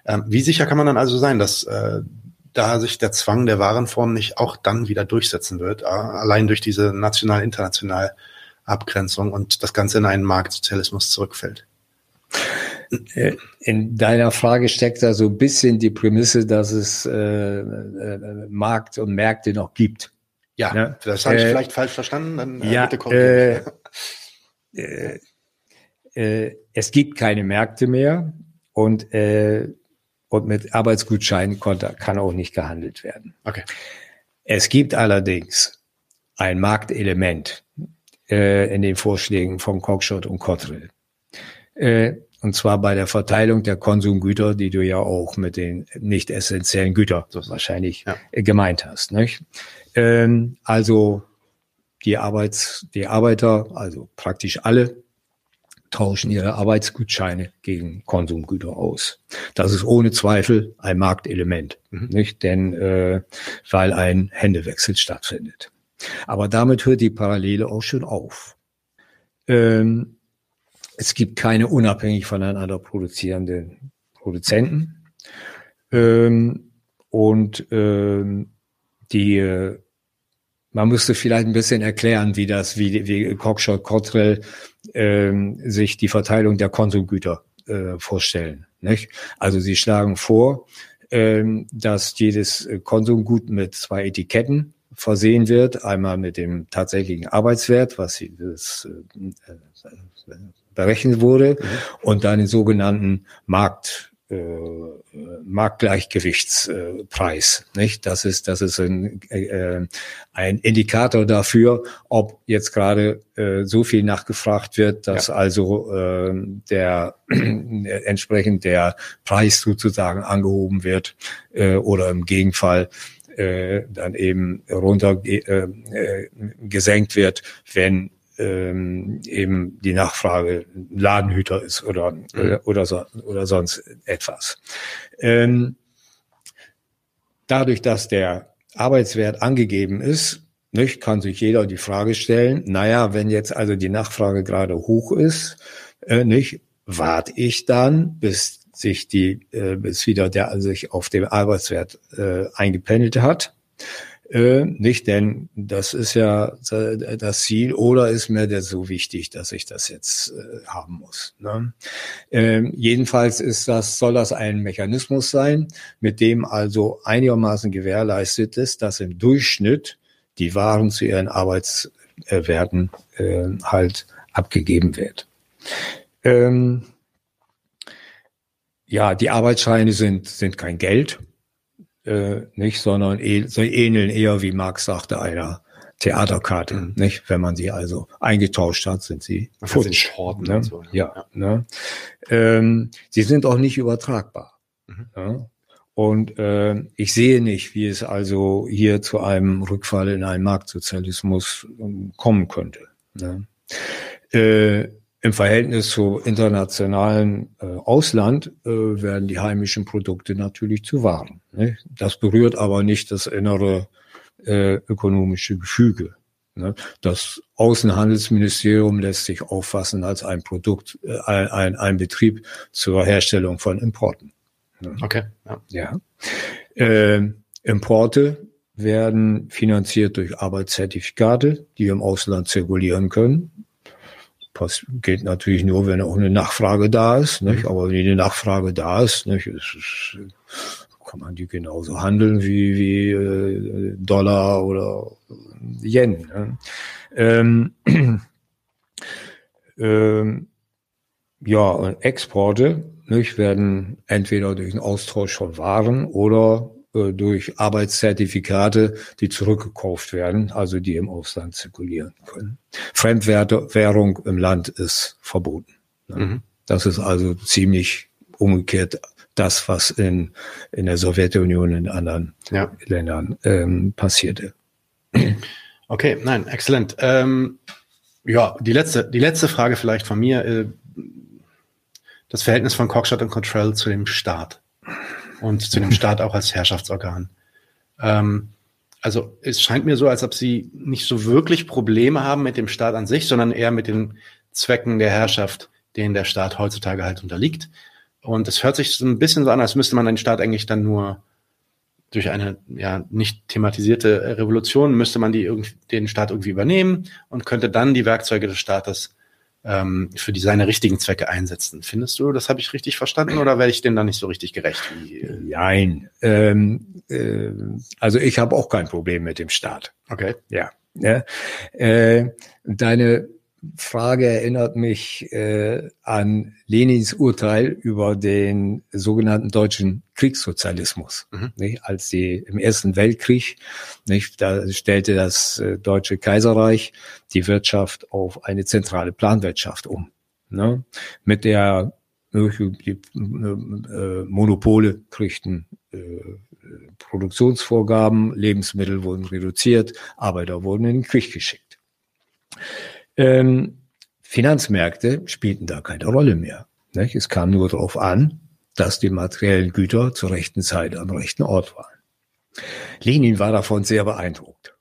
Ähm, wie sicher kann man dann also sein, dass äh, da sich der Zwang der Warenform nicht auch dann wieder durchsetzen wird, äh, allein durch diese national-international Abgrenzung und das Ganze in einen Marktsozialismus zurückfällt. Äh, in deiner Frage steckt da so ein bisschen die Prämisse, dass es äh, äh, Markt und Märkte noch gibt. Ja, ja? das habe ich äh, vielleicht falsch verstanden. Dann, äh, ja, bitte äh, es gibt keine Märkte mehr und äh, und mit Arbeitsgutscheinen konnte, kann auch nicht gehandelt werden. Okay. Es gibt allerdings ein Marktelement äh, in den Vorschlägen von Cockshot und Cottrell. Äh, und zwar bei der Verteilung der Konsumgüter, die du ja auch mit den nicht essentiellen Gütern so wahrscheinlich ja. gemeint hast. Nicht? Ähm, also die Arbeits, die Arbeiter, also praktisch alle, tauschen ihre Arbeitsgutscheine gegen Konsumgüter aus. Das ist ohne Zweifel ein Marktelement, mhm. nicht? Denn äh, weil ein Händewechsel stattfindet. Aber damit hört die Parallele auch schon auf. Ähm, es gibt keine unabhängig voneinander produzierenden Produzenten. Ähm, und ähm, die äh, man müsste vielleicht ein bisschen erklären, wie das, wie, wie Cockshot Cottrell ähm, sich die Verteilung der Konsumgüter äh, vorstellen. Nicht? Also sie schlagen vor, ähm, dass jedes Konsumgut mit zwei Etiketten versehen wird. Einmal mit dem tatsächlichen Arbeitswert, was sie, das, äh, äh, berechnet wurde, mhm. und dann den sogenannten Markt äh, Marktgleichgewichtspreis. Nicht? Das ist, das ist ein, äh, ein Indikator dafür, ob jetzt gerade äh, so viel nachgefragt wird, dass ja. also äh, der äh, entsprechend der Preis sozusagen angehoben wird äh, oder im Gegenfall äh, dann eben runter äh, äh, gesenkt wird, wenn ähm, eben die Nachfrage Ladenhüter ist oder, mhm. oder, oder, so, oder sonst etwas. Ähm, dadurch, dass der Arbeitswert angegeben ist, nicht, kann sich jeder die Frage stellen, naja, wenn jetzt also die Nachfrage gerade hoch ist, äh, nicht, warte ich dann, bis sich die, äh, bis wieder der sich auf dem Arbeitswert äh, eingependelt hat äh, nicht, denn das ist ja das Ziel oder ist mir das so wichtig, dass ich das jetzt äh, haben muss. Ne? Ähm, jedenfalls ist das, soll das ein Mechanismus sein, mit dem also einigermaßen gewährleistet ist, dass im Durchschnitt die Waren zu ihren Arbeitswerten äh, halt abgegeben wird. Ähm, ja, die Arbeitsscheine sind, sind kein Geld äh, nicht, sondern eh, sie ähneln eher, wie Marx sagte, einer Theaterkarte, mhm. nicht? Wenn man sie also eingetauscht hat, sind sie futsch. Ne? So, ja, ja. Ne? Ähm, sie sind auch nicht übertragbar. Mhm. Ja? Und äh, ich sehe nicht, wie es also hier zu einem Rückfall in einen Marktsozialismus ähm, kommen könnte. Ne? Äh, im Verhältnis zu internationalen äh, Ausland äh, werden die heimischen Produkte natürlich zu Waren. Ne? Das berührt aber nicht das innere äh, ökonomische Gefüge. Ne? Das Außenhandelsministerium lässt sich auffassen als ein Produkt, äh, ein, ein Betrieb zur Herstellung von Importen. Ne? Okay. Ja. ja. Äh, Importe werden finanziert durch Arbeitszertifikate, die im Ausland zirkulieren können Pass geht natürlich nur, wenn auch eine Nachfrage da ist. Nicht? Mhm. Aber wenn eine Nachfrage da ist, nicht, ist, ist, kann man die genauso handeln wie, wie äh, Dollar oder Yen. Ne? Ähm, ähm, ja, und Exporte nicht, werden entweder durch den Austausch von Waren oder äh, durch Arbeitszertifikate, die zurückgekauft werden, also die im Ausland zirkulieren können. Fremdwährung im Land ist verboten. Mhm. Das ist also ziemlich umgekehrt das, was in, in der Sowjetunion in anderen ja. Ländern ähm, passierte. Okay, nein, exzellent. Ähm, ja, die letzte, die letzte Frage vielleicht von mir. Äh, das Verhältnis von Cockshot und Control zu dem Staat und zu dem Staat auch als Herrschaftsorgan. Ähm, also es scheint mir so, als ob sie nicht so wirklich Probleme haben mit dem Staat an sich, sondern eher mit den Zwecken der Herrschaft, denen der Staat heutzutage halt unterliegt. Und es hört sich so ein bisschen so an, als müsste man den Staat eigentlich dann nur durch eine ja nicht thematisierte Revolution müsste man die den Staat irgendwie übernehmen und könnte dann die Werkzeuge des Staates ähm, für die seine richtigen Zwecke einsetzen. Findest du, das habe ich richtig verstanden oder werde ich dem dann nicht so richtig gerecht? Wie, äh? Nein. Ähm, äh, also ich habe auch kein Problem mit dem Staat. Okay. Ja. ja. Äh, deine Frage erinnert mich äh, an Lenins Urteil über den sogenannten deutschen Kriegssozialismus. Mhm. Nicht? Als die im Ersten Weltkrieg, nicht, da stellte das äh, Deutsche Kaiserreich die Wirtschaft auf eine zentrale Planwirtschaft um. Ne? Mit der die äh, Monopole kriegten äh, Produktionsvorgaben, Lebensmittel wurden reduziert, Arbeiter wurden in den Krieg geschickt. Ähm, Finanzmärkte spielten da keine Rolle mehr. Nicht? Es kam nur darauf an, dass die materiellen Güter zur rechten Zeit am rechten Ort waren. Lenin war davon sehr beeindruckt.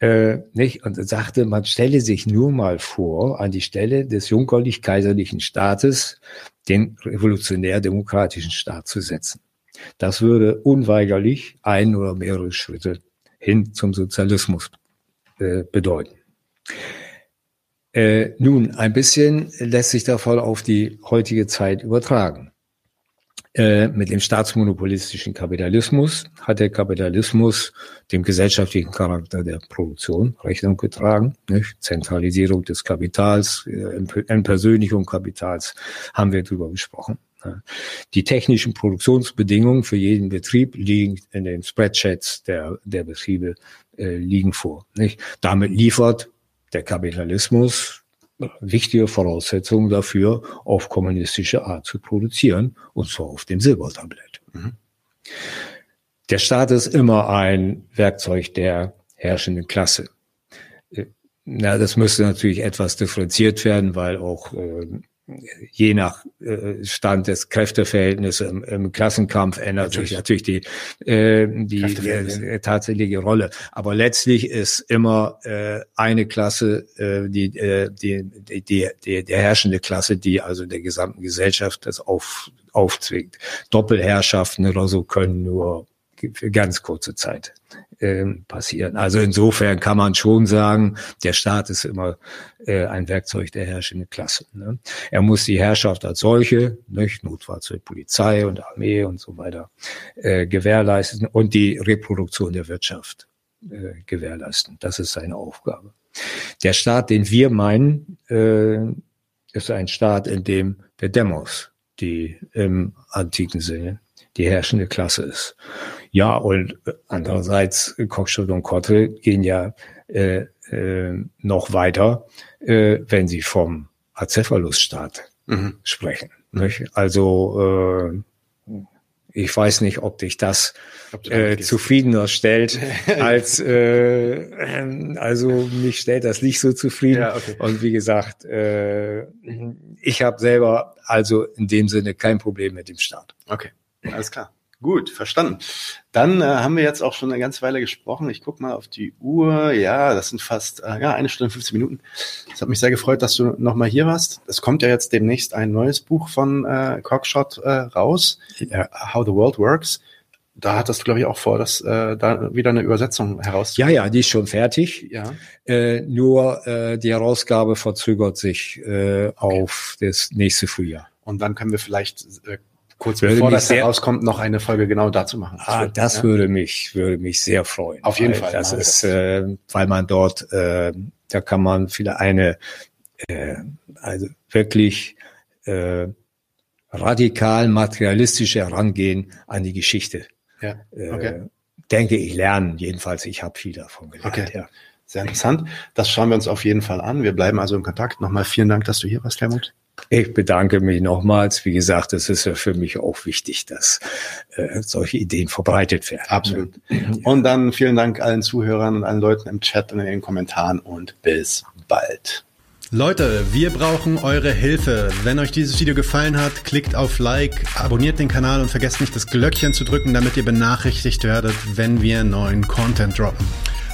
Äh, nicht? Und sagte, man stelle sich nur mal vor, an die Stelle des junkerlich-kaiserlichen Staates den revolutionär-demokratischen Staat zu setzen. Das würde unweigerlich ein oder mehrere Schritte hin zum Sozialismus äh, bedeuten. Äh, nun, ein bisschen lässt sich davon auf die heutige Zeit übertragen. Äh, mit dem staatsmonopolistischen Kapitalismus hat der Kapitalismus dem gesellschaftlichen Charakter der Produktion Rechnung getragen. Nicht? Zentralisierung des Kapitals, äh, Entpersönlichung Kapitals haben wir drüber gesprochen. Die technischen Produktionsbedingungen für jeden Betrieb liegen in den Spreadsheets der, der Betriebe äh, liegen vor. Nicht? Damit liefert der Kapitalismus wichtige Voraussetzungen dafür, auf kommunistische Art zu produzieren, und zwar auf dem Silbertablett. Mhm. Der Staat ist immer ein Werkzeug der herrschenden Klasse. Äh, na, das müsste natürlich etwas differenziert werden, weil auch äh, je nach äh, Stand des Kräfteverhältnisses im, im Klassenkampf ändert natürlich. sich natürlich die, äh, die äh, tatsächliche Rolle. Aber letztlich ist immer äh, eine Klasse äh, die, äh, die, die, die, die, der herrschende Klasse, die also der gesamten Gesellschaft das auf, aufzwingt. Doppelherrschaften oder so können nur für ganz kurze Zeit äh, passieren. Also insofern kann man schon sagen, der Staat ist immer äh, ein Werkzeug der herrschenden Klasse. Ne? Er muss die Herrschaft als solche, nicht, notfalls für Polizei und Armee und so weiter, äh, gewährleisten und die Reproduktion der Wirtschaft äh, gewährleisten. Das ist seine Aufgabe. Der Staat, den wir meinen, äh, ist ein Staat, in dem der Demos, die im antiken Sinne die herrschende Klasse ist. Ja, und andererseits, Cockshot und Kotte gehen ja äh, äh, noch weiter, äh, wenn sie vom Acephalus-Staat mhm. sprechen. Nicht? Also äh, ich weiß nicht, ob dich das äh, zufriedener stellt als äh, also mich stellt das nicht so zufrieden. Ja, okay. Und wie gesagt, äh, ich habe selber also in dem Sinne kein Problem mit dem Staat. Okay. Alles klar. Gut, verstanden. Dann äh, haben wir jetzt auch schon eine ganze Weile gesprochen. Ich guck mal auf die Uhr. Ja, das sind fast äh, ja, eine Stunde 15 Minuten. Es hat mich sehr gefreut, dass du nochmal hier warst. Es kommt ja jetzt demnächst ein neues Buch von äh, Cockshot äh, raus. How the World Works. Da hattest du, glaube ich, auch vor, dass äh, da wieder eine Übersetzung heraus. Ja, ja, die ist schon fertig. Ja. Äh, nur äh, die Herausgabe verzögert sich äh, okay. auf das nächste Frühjahr. Und dann können wir vielleicht äh, kurz würde bevor das herauskommt, noch eine Folge genau dazu machen. Das ah, würde, das ja? würde mich, würde mich sehr freuen. Auf jeden Fall. Das ist, äh, weil man dort, äh, da kann man viele eine, äh, also wirklich äh, radikal materialistische Herangehen an die Geschichte. Ja. Äh, okay. Äh, denke ich lernen. Jedenfalls, ich habe viel davon gelernt. Okay. Ja. Sehr interessant. Das schauen wir uns auf jeden Fall an. Wir bleiben also in Kontakt. Nochmal vielen Dank, dass du hier warst, Helmut. Ich bedanke mich nochmals. Wie gesagt, es ist ja für mich auch wichtig, dass äh, solche Ideen verbreitet werden. Absolut. Und dann vielen Dank allen Zuhörern und allen Leuten im Chat und in den Kommentaren und bis bald. Leute, wir brauchen eure Hilfe. Wenn euch dieses Video gefallen hat, klickt auf Like, abonniert den Kanal und vergesst nicht das Glöckchen zu drücken, damit ihr benachrichtigt werdet, wenn wir neuen Content droppen.